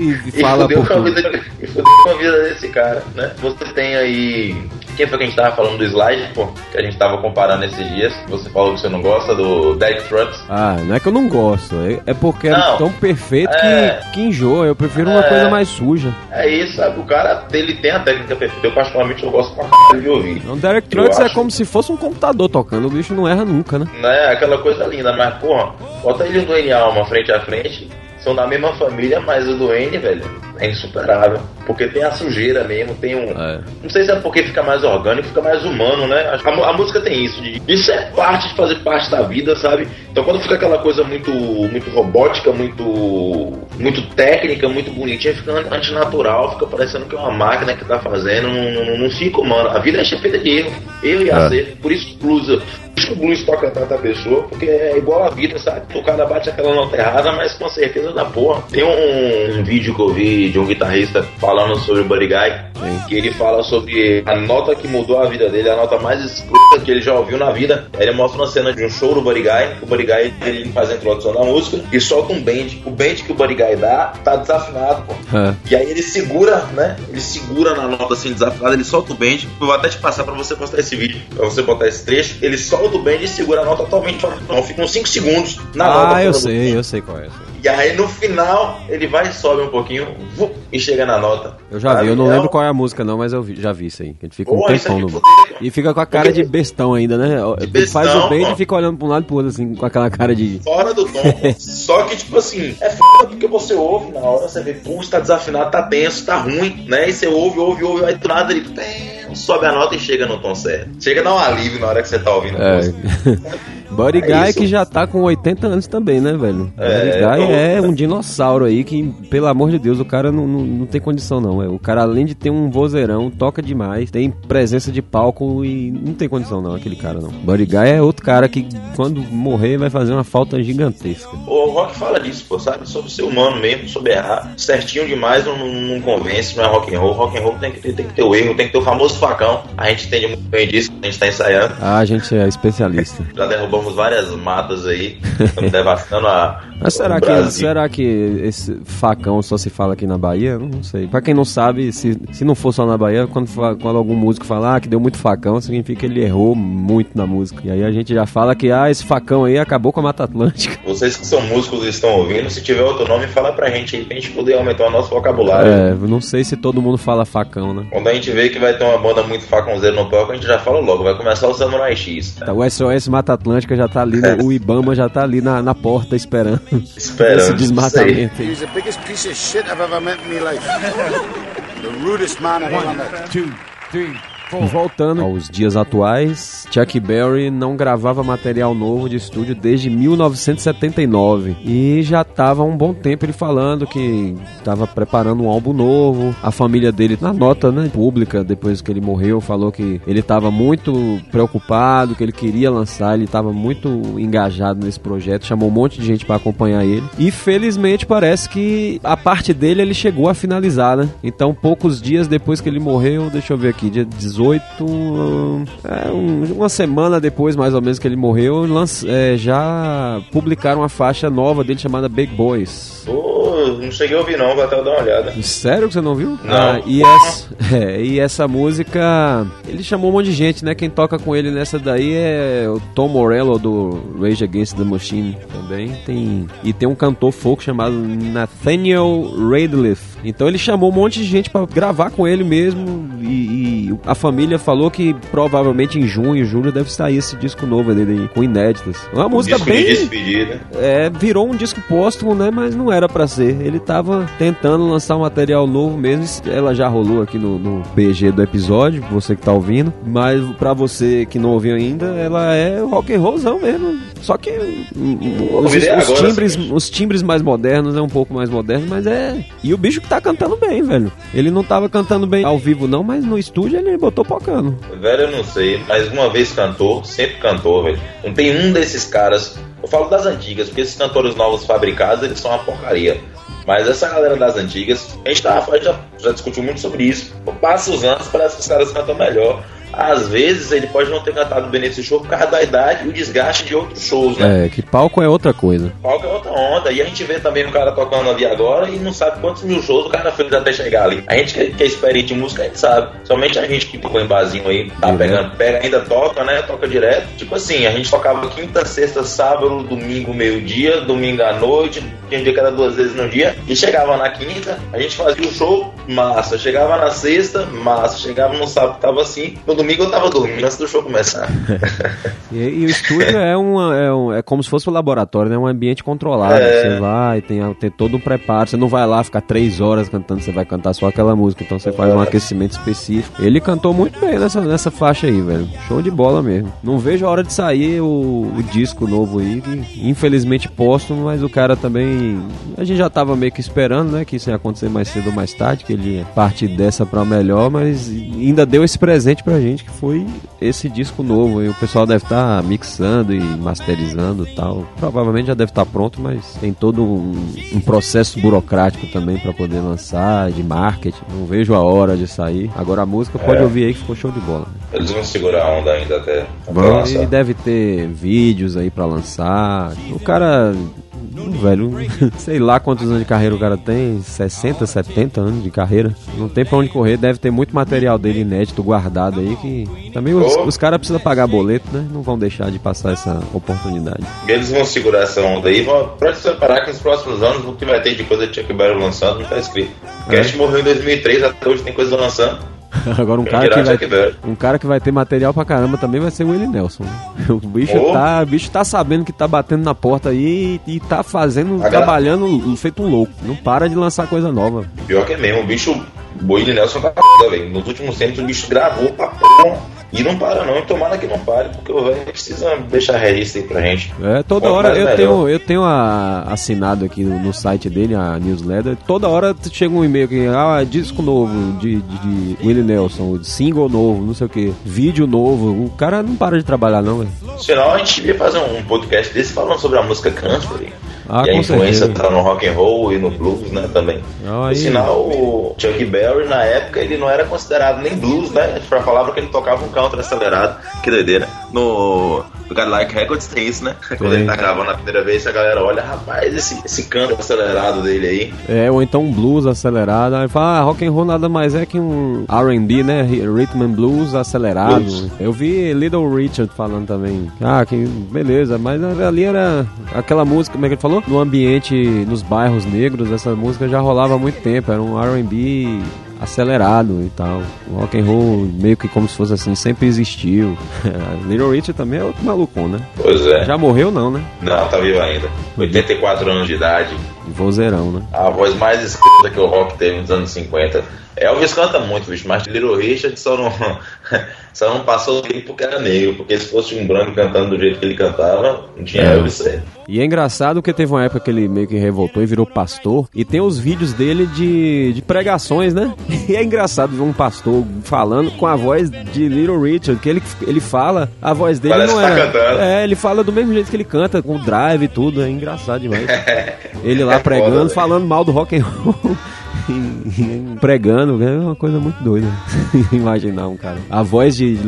E, E fala fudeu por com a vida, e fudeu com a vida desse cara, né? Você tem aí Quem foi que a gente tava falando do slide, pô? Que a gente tava comparando esses dias. Você falou que você não gosta do Deck Trucks. Ah, não é que eu não gosto, é, é porque Não. é tão perfeito É. que, que enjoa. Eu prefiro uma É. coisa mais suja. É isso, sabe? O cara, ele tem a técnica perfeita. Eu, particularmente, eu gosto pra caralho de ouvir. Então, Derek Trucks é acho- como se fosse um computador tocando, o bicho não erra nunca, né? né? Aquela coisa linda, mas porra, bota ele e o Duane Alma frente a frente, são da mesma família, mas o Duane, velho, é insuperável. Porque tem a sujeira mesmo, tem um. É. Não sei se é porque fica mais orgânico, fica mais humano, né? A, a música tem isso, de, isso é parte de fazer parte da vida, sabe? Então quando fica aquela coisa muito, muito robótica, muito, muito técnica, muito bonitinha, fica an- antinatural, fica parecendo que é uma máquina que tá fazendo, não, não, não fica humano. A vida é feita de erro, erro e É. acerto. Por isso isso que o blues toca tanta pessoa, porque é igual a vida, sabe? O cara bate aquela nota errada, mas com certeza da porra. Tem um, um vídeo que eu vi de um guitarrista falando sobre o Buddy Guy, que ele fala sobre a nota que mudou a vida dele, a nota mais escrota que ele já ouviu na vida. Ele mostra uma cena de um show do Buddy Guy, o Buddy Guy ele faz a introdução da música e solta um bend. O bend que o Buddy Guy dá tá desafinado, pô. É. E aí ele segura, né? Ele segura na nota assim desafinada, ele solta o bend. Eu vou até te passar pra você postar esse vídeo, pra você botar esse trecho. Ele solta o bend e segura a nota totalmente fora do tom. Fica uns 5 segundos na nota. Ah, eu sei, eu sei qual é. eu sei. E aí no final ele vai e sobe um pouquinho vup, e chega na nota. Eu já vi, eu não lembro qual é a música não, mas eu vi- já vi isso aí. Ele fica um tempão aqui no... E fica com a cara de bestão ainda, né? Bestão, faz o bem e fica olhando pra um lado e pro outro, assim, com aquela cara de... Fora do tom. Só que, tipo assim, é foda porque você ouve na hora, você vê, pô, tá desafinado, tá tenso, tá ruim, né? E você ouve, ouve, ouve, aí do nada ele sobe a nota e chega no tom certo. Chega a dar um alívio na hora que você tá ouvindo. É. Buddy É Guy isso. que já tá com 80 anos também, né, velho? É, Guy é um dinossauro aí que, pelo amor de Deus, o cara não, não, não tem condição não. É. O cara, além de ter um vozeirão, toca demais, tem presença de palco e não tem condição não, aquele cara não. Buddy Guy é outro cara que, quando morrer, vai fazer uma falta gigantesca. O rock fala disso, pô, sabe? Sobre ser humano mesmo, sobre errar. Certinho demais não, não, não convence, não é rock and roll. Rock and roll tem que, ter, tem que ter o erro, tem que ter o famoso facão. A gente entende muito bem disso, a gente tá ensaiando. Ah, a gente é especialista. Já derrubamos várias matas aí, estamos devastando a. Mas será que, será que esse facão só se fala aqui na Bahia? Não sei. Pra quem não sabe, se, se não for só na Bahia, quando, quando algum músico falar ah, que deu muito facão, significa que ele errou muito na música. E aí a gente já fala que ah, esse facão aí acabou com a Mata Atlântica. Vocês que são músicos e estão ouvindo, se tiver outro nome, fala pra gente aí, pra gente poder aumentar o nosso vocabulário. É, não sei se todo mundo fala facão, né? Quando a gente vê que vai ter uma banda muito facãozeira no palco, a gente já fala logo, vai começar o Samurai X. Tá, O SOS Mata Atlântica já tá ali, no- o Ibama já tá ali na, na porta esperando Esperando. esse desmatamento. He's the biggest piece of shit I've ever met in my life. the rudest man I've ever met. Two, three. Voltando aos dias atuais, Chuck Berry não gravava material novo de estúdio desde 1979 e já estava há um bom tempo ele falando que estava preparando um álbum novo. A família dele, na nota né, pública, depois que ele morreu, falou que ele estava muito preocupado, que ele queria lançar, ele estava muito engajado nesse projeto, chamou um monte de gente para acompanhar ele. E felizmente parece que a parte dele ele chegou a finalizar, né? Então, poucos dias depois que ele morreu, deixa eu ver aqui, dia 18, é, um- uma semana depois mais ou menos que ele morreu, é, já publicaram uma faixa nova dele chamada Big Boys. Não cheguei a ouvir não, vou até dar uma olhada. Sério que você não viu? Não. Ah, e, essa, é, e essa música, ele chamou um monte de gente, né? Quem toca com ele nessa daí é o Tom Morello do Rage Against the Machine também. Tem, e tem um cantor folk chamado Nathaniel Radcliffe. Então ele chamou um monte de gente pra gravar com ele mesmo. E, e a família falou que provavelmente em junho, julho deve sair esse disco novo dele com inéditas. Uma música Disco bem. de despedida. É, virou um disco póstumo, né? Mas não era pra ser. Ele tava tentando lançar um material novo mesmo. Ela já rolou aqui no, no BG do episódio, você que tá ouvindo. Mas pra você que não ouviu ainda, ela é rock and rollzão mesmo. Só que os, os timbres, os timbres mais modernos é um pouco mais moderno, mas é. E o bicho tá cantando bem, velho. Ele não tava cantando bem ao vivo, não, mas no estúdio ele botou pocando. Velho, eu não sei, mas uma vez cantou, sempre cantou, velho. Não tem um desses caras. Eu falo das antigas, porque esses cantores novos fabricados, eles são uma porcaria. Mas essa galera das antigas, a gente tava, já, já discutiu muito sobre isso. Passa os anos, parece que os caras cantam melhor. Às vezes ele pode não ter cantado bem nesse show por causa da idade e o desgaste de outros shows, né? É, que palco é outra coisa. Palco é outra onda. E a gente vê também o cara tocando ali agora e não sabe quantos mil shows o cara fez até chegar ali. A gente que, que é experiente em música, a gente sabe. Somente a gente que tocou em barzinho aí, tá Uhum. pegando, pega, ainda toca, né? Toca direto. Tipo assim, a gente tocava quinta, sexta, sábado, domingo, meio-dia, domingo à noite, tinha dia que era duas vezes no dia. E chegava na quinta, a gente fazia o show, massa. Chegava na sexta, massa. Chegava no sábado, tava assim. No domingo eu tava dormindo antes do show começar. E, e o estúdio é, uma, é, um- é como se fosse um laboratório, né? É um ambiente controlado. É. Você vai, tem, tem todo um preparo. Você não vai lá ficar três horas cantando, você vai cantar só aquela música. Então você faz um aquecimento específico. Ele cantou muito bem nessa, nessa faixa aí, velho. Show de bola mesmo. Não vejo a hora de sair o, o disco novo aí, que infelizmente póstumo, mas o cara também. A gente já tava meio que esperando, né? Que isso ia acontecer mais cedo ou mais tarde, que ele ia partir dessa pra melhor, mas ainda deu esse presente pra gente, que foi esse disco novo. E o pessoal deve estar mixando e masterizando e tal. Provavelmente já deve estar pronto, mas tem todo um, um processo burocrático também pra poder lançar, de marketing. Não vejo a hora de sair. Agora a música pode É. ouvir aí que ficou show de bola. Eles vão segurar a onda ainda até, Vão, e deve ter vídeos aí pra lançar. O cara, velho, sei lá quantos anos de carreira o cara tem, 60, 70 anos de carreira. Não tem pra onde correr, deve ter muito material dele inédito guardado aí que também os, os caras precisam pagar boleto, né? Não vão deixar de passar essa oportunidade. Eles vão segurar essa onda aí, vão, pode se preparar que nos próximos anos o que vai ter de coisa de Chuck Berry lançando não tá escrito. O Cast morreu em 2003, até hoje tem coisa lançando. Agora um cara que vai um cara que vai ter material pra caramba também vai ser o Willie Nelson. né? O bicho Oh. tá, o bicho tá sabendo que tá batendo na porta aí e, e tá fazendo, Agora- trabalhando feito um louco. Não para de lançar coisa nova. Pior que é mesmo, o bicho, o Willie Nelson tá velho. Nos últimos tempos o bicho gravou pra porra. E não para não, e tomara que não pare, porque o velho precisa deixar registro aí pra gente. É, toda Quanto hora eu melhor. tenho, eu tenho a- assinado aqui no, no site dele, a newsletter. Toda hora chega um e-mail que, ah, disco novo de, de, de Willie Nelson, single novo, não sei o que, vídeo novo. O cara não para de trabalhar, não, velho. Senão a gente devia fazer um podcast desse falando sobre a música country. Ah, e a influência certeza. tá no rock and roll e no blues, né, também. Por aí. sinal, o Chuck Berry, na época, ele não era considerado nem blues, né? Pra falar porque ele tocava um country acelerado. Que doideira. No, no Cadillac Records tem isso, né? Quando ele tá gravando a primeira vez, a galera olha, rapaz, esse, esse canto acelerado dele aí. É, ou então um blues acelerado. Aí fala, ah, rock and roll nada mais é que um R&B, né? Rhythm and blues acelerado. Blues. Eu vi Little Richard falando também. Ah, que beleza, mas ali era aquela música, como é que ele falou? No ambiente, nos bairros negros, essa música já rolava há muito tempo. Era um R&B acelerado e tal. O rock and roll meio que como se fosse assim, sempre existiu. Little Richard também é outro malucão, né? Pois é. Já morreu não, né? Não, tá vivo ainda. 84 anos de idade. Vozeirão, né? A voz mais escrita que o rock teve nos anos 50. Elvis canta muito, bicho, mas Little Richard só não, só não passou dele porque era negro. Porque se fosse um branco cantando do jeito que ele cantava, não tinha É. Elvis certo. E é engraçado que teve uma época que ele meio que revoltou e virou pastor. E tem os vídeos dele de, de pregações, né? E é engraçado ver um pastor falando com a voz de Little Richard, que ele, ele fala, a voz dele Parece não que tá é. cantando. É, ele fala do mesmo jeito que ele canta, com drive e tudo. É engraçado demais. Ele lá É pregando, foda, falando mal do rock and roll. pregando, é uma coisa muito doida. Imaginar um cara. A voz de.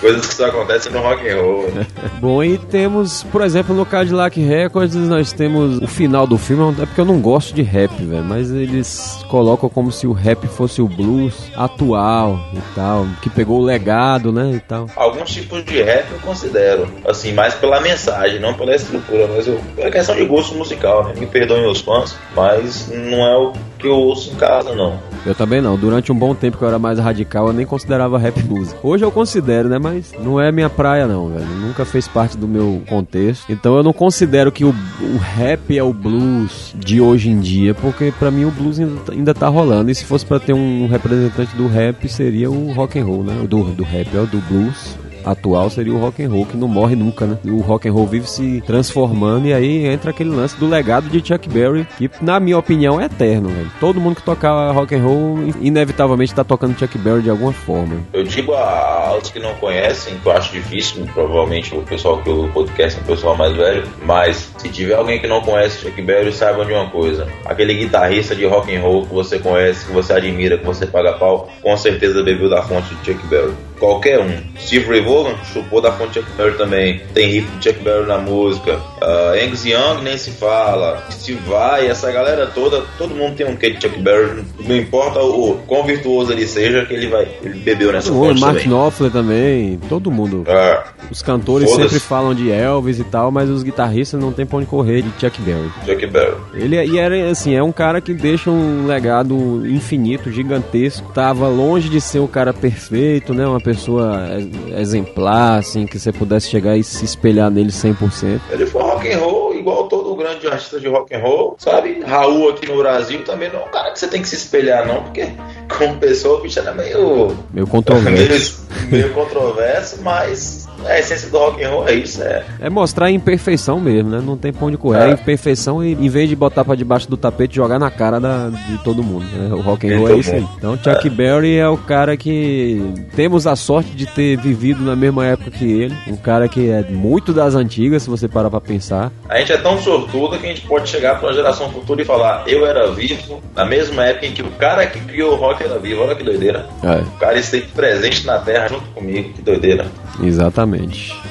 Coisas que só acontecem no rock and roll. né? Bom, e temos, por exemplo, no Cadillac Records, nós temos o final do filme, é porque eu não gosto de rap, velho, mas eles colocam como se o rap fosse o blues atual e tal, que pegou o legado, né, e tal. Alguns tipos de rap eu considero, assim, mais pela mensagem, não pela estrutura, mas eu, é questão de gosto musical, né? Me perdoem os fãs, mas não é o que eu ouço em casa, não. Eu também não, durante um bom tempo que eu era mais radical, eu nem considerava rap música. Hoje eu considero, né, mas não é minha praia não, velho, nunca fez parte do meu contexto. Então eu não considero que o, o rap é o blues de hoje em dia, porque pra mim o blues ainda, tá- ainda tá rolando. E se fosse pra ter um representante do rap, seria o rock and roll, né? Do, do rap, é o do blues. Atual seria o rock and roll que não morre nunca, né? O rock and roll vive se transformando e aí entra aquele lance do legado de Chuck Berry, que na minha opinião é eterno, velho. Todo mundo que tocar rock and roll inevitavelmente tá tocando Chuck Berry de alguma forma. Eu digo aos que não conhecem, que eu acho difícil, provavelmente o pessoal que o podcast é um pessoal mais velho, mas se tiver alguém que não conhece Chuck Berry, saiba de uma coisa. Aquele guitarrista de rock and roll que você conhece, que você admira, que você paga pau, com certeza bebeu da fonte de Chuck Berry. Qualquer um. Steve Ray Vaughan chupou da fonte Chuck Berry também. Tem riff de Chuck Berry na música. Uh, Angus Young nem se fala. Steve Vai, essa galera toda, todo mundo tem um quê de Chuck Berry. Não importa o quão virtuoso ele seja, que ele vai. Ele bebeu nessa O fonte Mark também. Knopfler também, todo mundo. Ah, Os cantores Foda-se. sempre falam de Elvis e tal, mas os guitarristas não tem pra onde correr de Chuck Berry. Chuck Berry. Ele é- e era assim, é um cara que deixa um legado infinito, gigantesco. Tava longe de ser um cara perfeito, né? Uma pessoa ex- exemplar, assim, que você pudesse chegar e se espelhar nele 100%. Ele foi rock and roll igual todo grande artista de rock and roll, sabe? Raul aqui no Brasil também não é um cara que você tem que se espelhar não, porque como pessoa o bicho era meio Meio controverso. meio, meio controverso, mas a essência do rock and roll é isso, é. É mostrar a imperfeição mesmo, né? Não tem pra onde correr. É. A imperfeição, e, em vez de botar pra debaixo do tapete, jogar na cara da, de todo mundo. né? O rock and De roll é isso aí. Então, Chuck Berry é o cara que temos a sorte de ter vivido na mesma época que ele. Um cara que é muito das antigas, se você parar pra pensar. A gente é tão sortudo que a gente pode chegar para uma geração futura e falar: eu era vivo na mesma época em que o cara que criou o rock era vivo. Olha que doideira. É, O cara esteve presente na Terra junto comigo, que doideira. exatamente.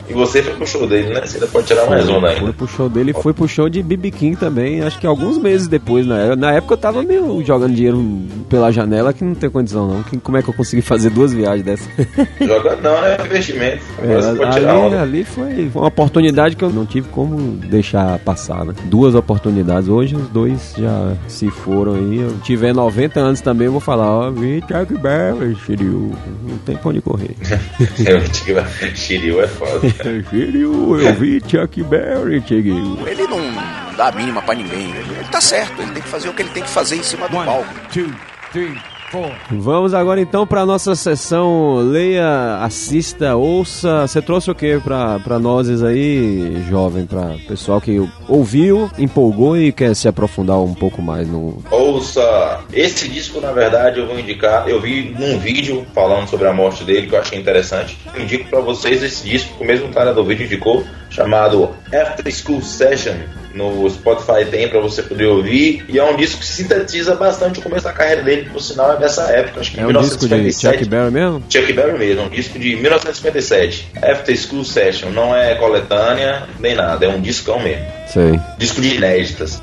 E você foi pro show dele, né? Você ainda pode tirar mais um Foi ainda. pro show dele, foi pro show de BB King também, acho que alguns meses depois. Na, na época eu tava meio jogando dinheiro pela janela, que não tem condição não. Que, como é que eu consegui fazer duas viagens dessas? Jogando não, é investimento. É, ali, ali foi uma oportunidade que eu não tive como deixar passar, né? Duas oportunidades. Hoje os dois já se foram aí. Eu tiver 90 anos também, eu vou falar, ó, vi Chuck Berry, Shiryu. Não tem pra onde correr. Eu digo, Shiryu é foda. Shiryu, eu vi Chuck Berry, Shiryu. Ele não dá a mínima pra ninguém. Ele, ele tá certo, ele tem que fazer o que ele tem que fazer em cima do One, palco. two, three. Vamos agora então para nossa sessão Leia, assista, ouça. Você trouxe o que pra, pra nós aí, jovem? Pra pessoal que ouviu, empolgou e quer se aprofundar um pouco mais no. Ouça, esse disco na verdade eu vou indicar. Eu vi num vídeo falando sobre a morte dele que eu achei interessante. Indico pra vocês esse disco que o mesmo cara do vídeo indicou, chamado After School Session. No Spotify tem pra você poder ouvir. E é um disco que sintetiza bastante o começo da carreira dele, por sinal é dessa época, acho que É um em disco de 1957. Chuck Berry mesmo? Chuck Berry mesmo, um disco de 1957. After School Session, não é coletânea nem nada, é um discão mesmo. Sei. Disco de inéditas.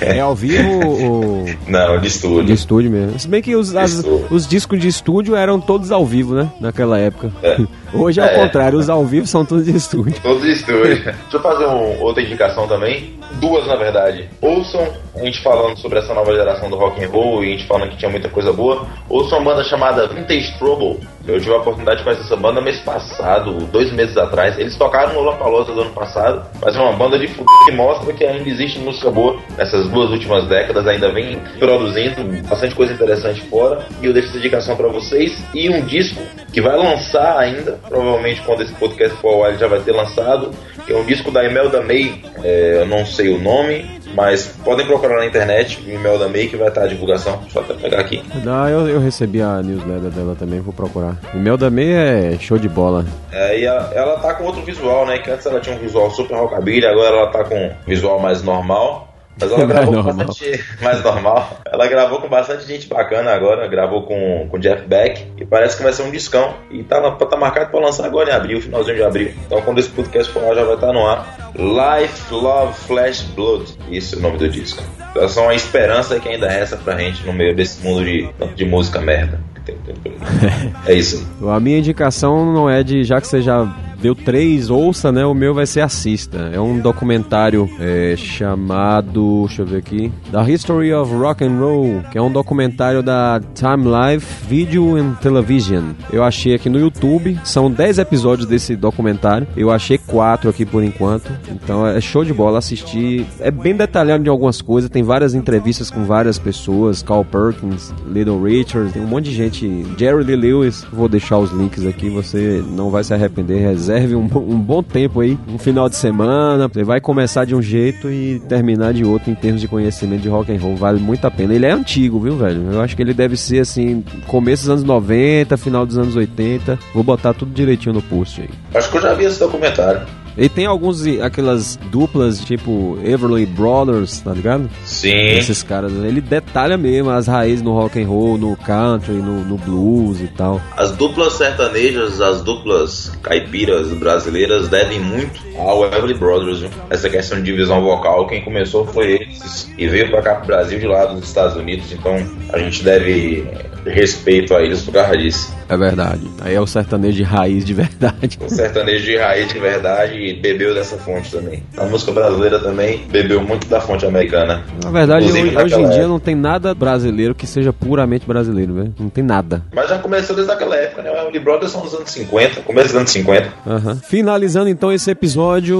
É ao vivo ou não, de de estúdio. estúdio mesmo? Se bem que os, as- os discos de estúdio eram todos ao vivo, né? Naquela época. É. Hoje é ao É. contrário, os ao vivo são todos de estúdio. Todos de estúdio. Deixa eu fazer um- outra indicação também. Duas, na verdade. Ouçam, a gente falando sobre essa nova geração do rock and roll e a gente falando que tinha muita coisa boa. Ouçam uma banda chamada Vintage Trouble. Eu tive a oportunidade de conhecer essa banda mês passado, dois meses atrás. Eles tocaram no Lollapalooza do ano passado, mas é uma banda de f... que mostra que ainda existe música boa. Nessas duas últimas décadas ainda vem produzindo bastante coisa interessante fora. E eu deixo essa indicação pra vocês. E um disco que vai lançar ainda, provavelmente quando esse podcast for ao ar ele já vai ter lançado, que é um disco da Imelda May, é, eu não sei o nome, mas podem procurar na internet, Imelda May, que vai estar a divulgação. Eu até pegar aqui. Ah, eu, eu recebi a newsletter dela também, vou procurar. O meu da meia é show de bola. É, e ela, ela tá com outro visual, né? Que antes ela tinha um visual super rockabilly, agora ela tá com um visual mais normal. Mas ela gravou com normal. bastante. Mais normal. Ela gravou com bastante gente bacana agora. Gravou com com Jeff Beck. E parece que vai ser um discão. E tá, tá marcado pra lançar agora em abril, finalzinho de abril. Então quando esse podcast for lá, já vai estar no ar. Life, Love, Flash, Blood. Isso é o nome do disco. Então, são a esperança que ainda resta pra gente no meio desse mundo de, de música merda. É isso aí. A minha indicação não é de, já que você já deu três, ouça, né? O meu vai ser assista. É um documentário é, chamado, deixa eu ver aqui, The History of Rock and Roll, que é um documentário da Time Life Video and Television. Eu achei aqui no YouTube, são 10 episódios desse documentário. Eu achei quatro aqui por enquanto. Então é show de bola assistir. É bem detalhado de algumas coisas, tem várias entrevistas com várias pessoas, Carl Perkins, Little Richard, tem um monte de gente, Jerry Lee Lewis. Vou deixar os links aqui, você não vai se arrepender. Reserve um, um bom tempo aí, um final de semana. Você vai começar de um jeito e terminar de outro em termos de conhecimento de rock and roll. Vale muito a pena. Ele é antigo, viu, velho? Eu acho que ele deve ser assim, começo dos anos 90, final dos anos 80. Vou botar tudo direitinho no post aí. Acho que eu já vi esse documentário. E tem alguns, aquelas duplas, tipo Everly Brothers, tá ligado? Sim. Esses caras, ele detalha mesmo as raízes no rock and roll, no country, no, no blues e tal. As duplas sertanejas, as duplas caipiras brasileiras devem muito ao Everly Brothers, viu? Essa questão de divisão vocal, quem começou foi eles e veio pra cá pro Brasil de lá dos Estados Unidos, então a gente deve respeito a eles por causa disso. É verdade. Aí é o sertanejo de raiz de verdade. O sertanejo de raiz de verdade e bebeu dessa fonte também. A música brasileira também bebeu muito da fonte americana. Na verdade, hoje, hoje em dia época. não tem nada brasileiro que seja puramente brasileiro, velho. Não tem nada. Mas já começou desde aquela época, né? O Everly Brothers são dos anos 50, começo dos anos 50. Aham. Finalizando então esse episódio,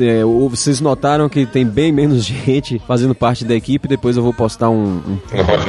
é, o- vocês notaram que tem bem menos gente fazendo parte da equipe. Depois eu vou postar um, um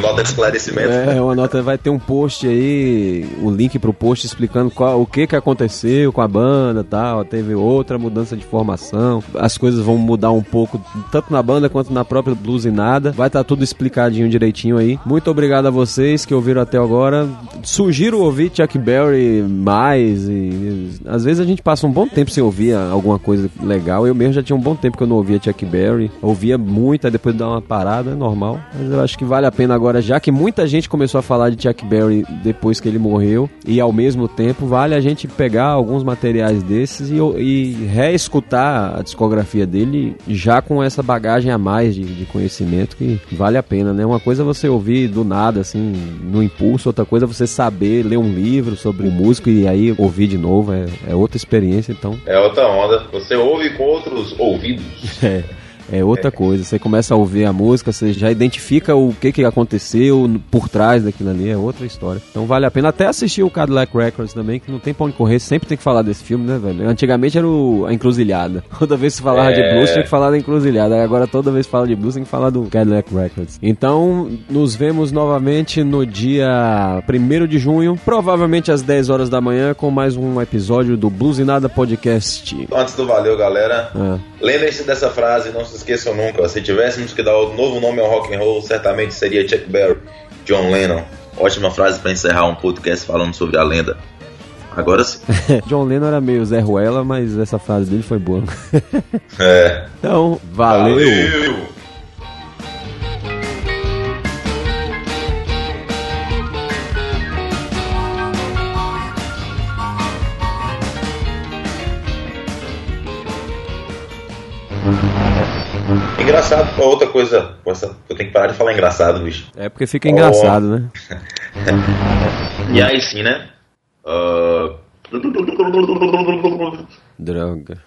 Nota de esclarecimento. É, uma nota vai ter um post aí, o link pro post explicando qual, o que que aconteceu com a banda, tal. Teve outra mudança de formação. As coisas vão mudar um pouco tanto na banda quanto na própria Blues e nada. Vai estar tudo explicadinho direitinho aí. Muito obrigado a vocês que ouviram até agora. Sugiro ouvir Chuck Berry mais e às vezes a gente passa um bom tempo sem ouvir alguma coisa legal. Eu mesmo já tinha um bom tempo que eu não ouvia Chuck Berry. Ouvia muito, aí depois dá uma parada, é normal. Mas eu acho que vale a pena agora, já que muita gente começou a falar de Chuck Berry depois que ele morreu, e ao mesmo tempo vale a gente pegar alguns materiais desses e, e reescutar a discografia dele já com essa bagagem a mais de, de conhecimento que vale a pena, né? Uma coisa é você ouvir do nada, assim, no impulso, outra coisa é você saber ler um livro sobre o músico e aí ouvir de novo, é, é outra experiência, então É outra onda. Você ouve com outros ouvidos. é, é outra coisa. Você começa a ouvir a música, você já identifica o que, que aconteceu por trás daquilo ali, é outra história. Então vale a pena até assistir o Cadillac Records também, que não tem pra onde correr, sempre tem que falar desse filme, né, velho? Antigamente era o, a Encruzilhada. Toda vez que se falava de É. blues, tinha que falar da Encruzilhada. Agora toda vez que fala de blues, tem que falar do Cadillac Records. Então, nos vemos novamente no dia 1 de junho, provavelmente às 10 horas da manhã, com mais um episódio do Blues e Nada Podcast. Antes do valeu, galera. Ah. Lembrem-se dessa frase, não se esqueçam nunca. Se tivéssemos que dar o novo nome ao rock and roll, certamente seria Chuck Berry, John Lennon. Ótima frase para encerrar um podcast falando sobre a lenda. Agora sim. John Lennon era meio Zé Ruela, mas essa frase dele foi boa. É. Então, valeu. Valeu. Engraçado, outra coisa. Poxa, eu tenho que parar de falar engraçado, bicho. É porque fica engraçado, né? E aí sim, né? Ah, Droga.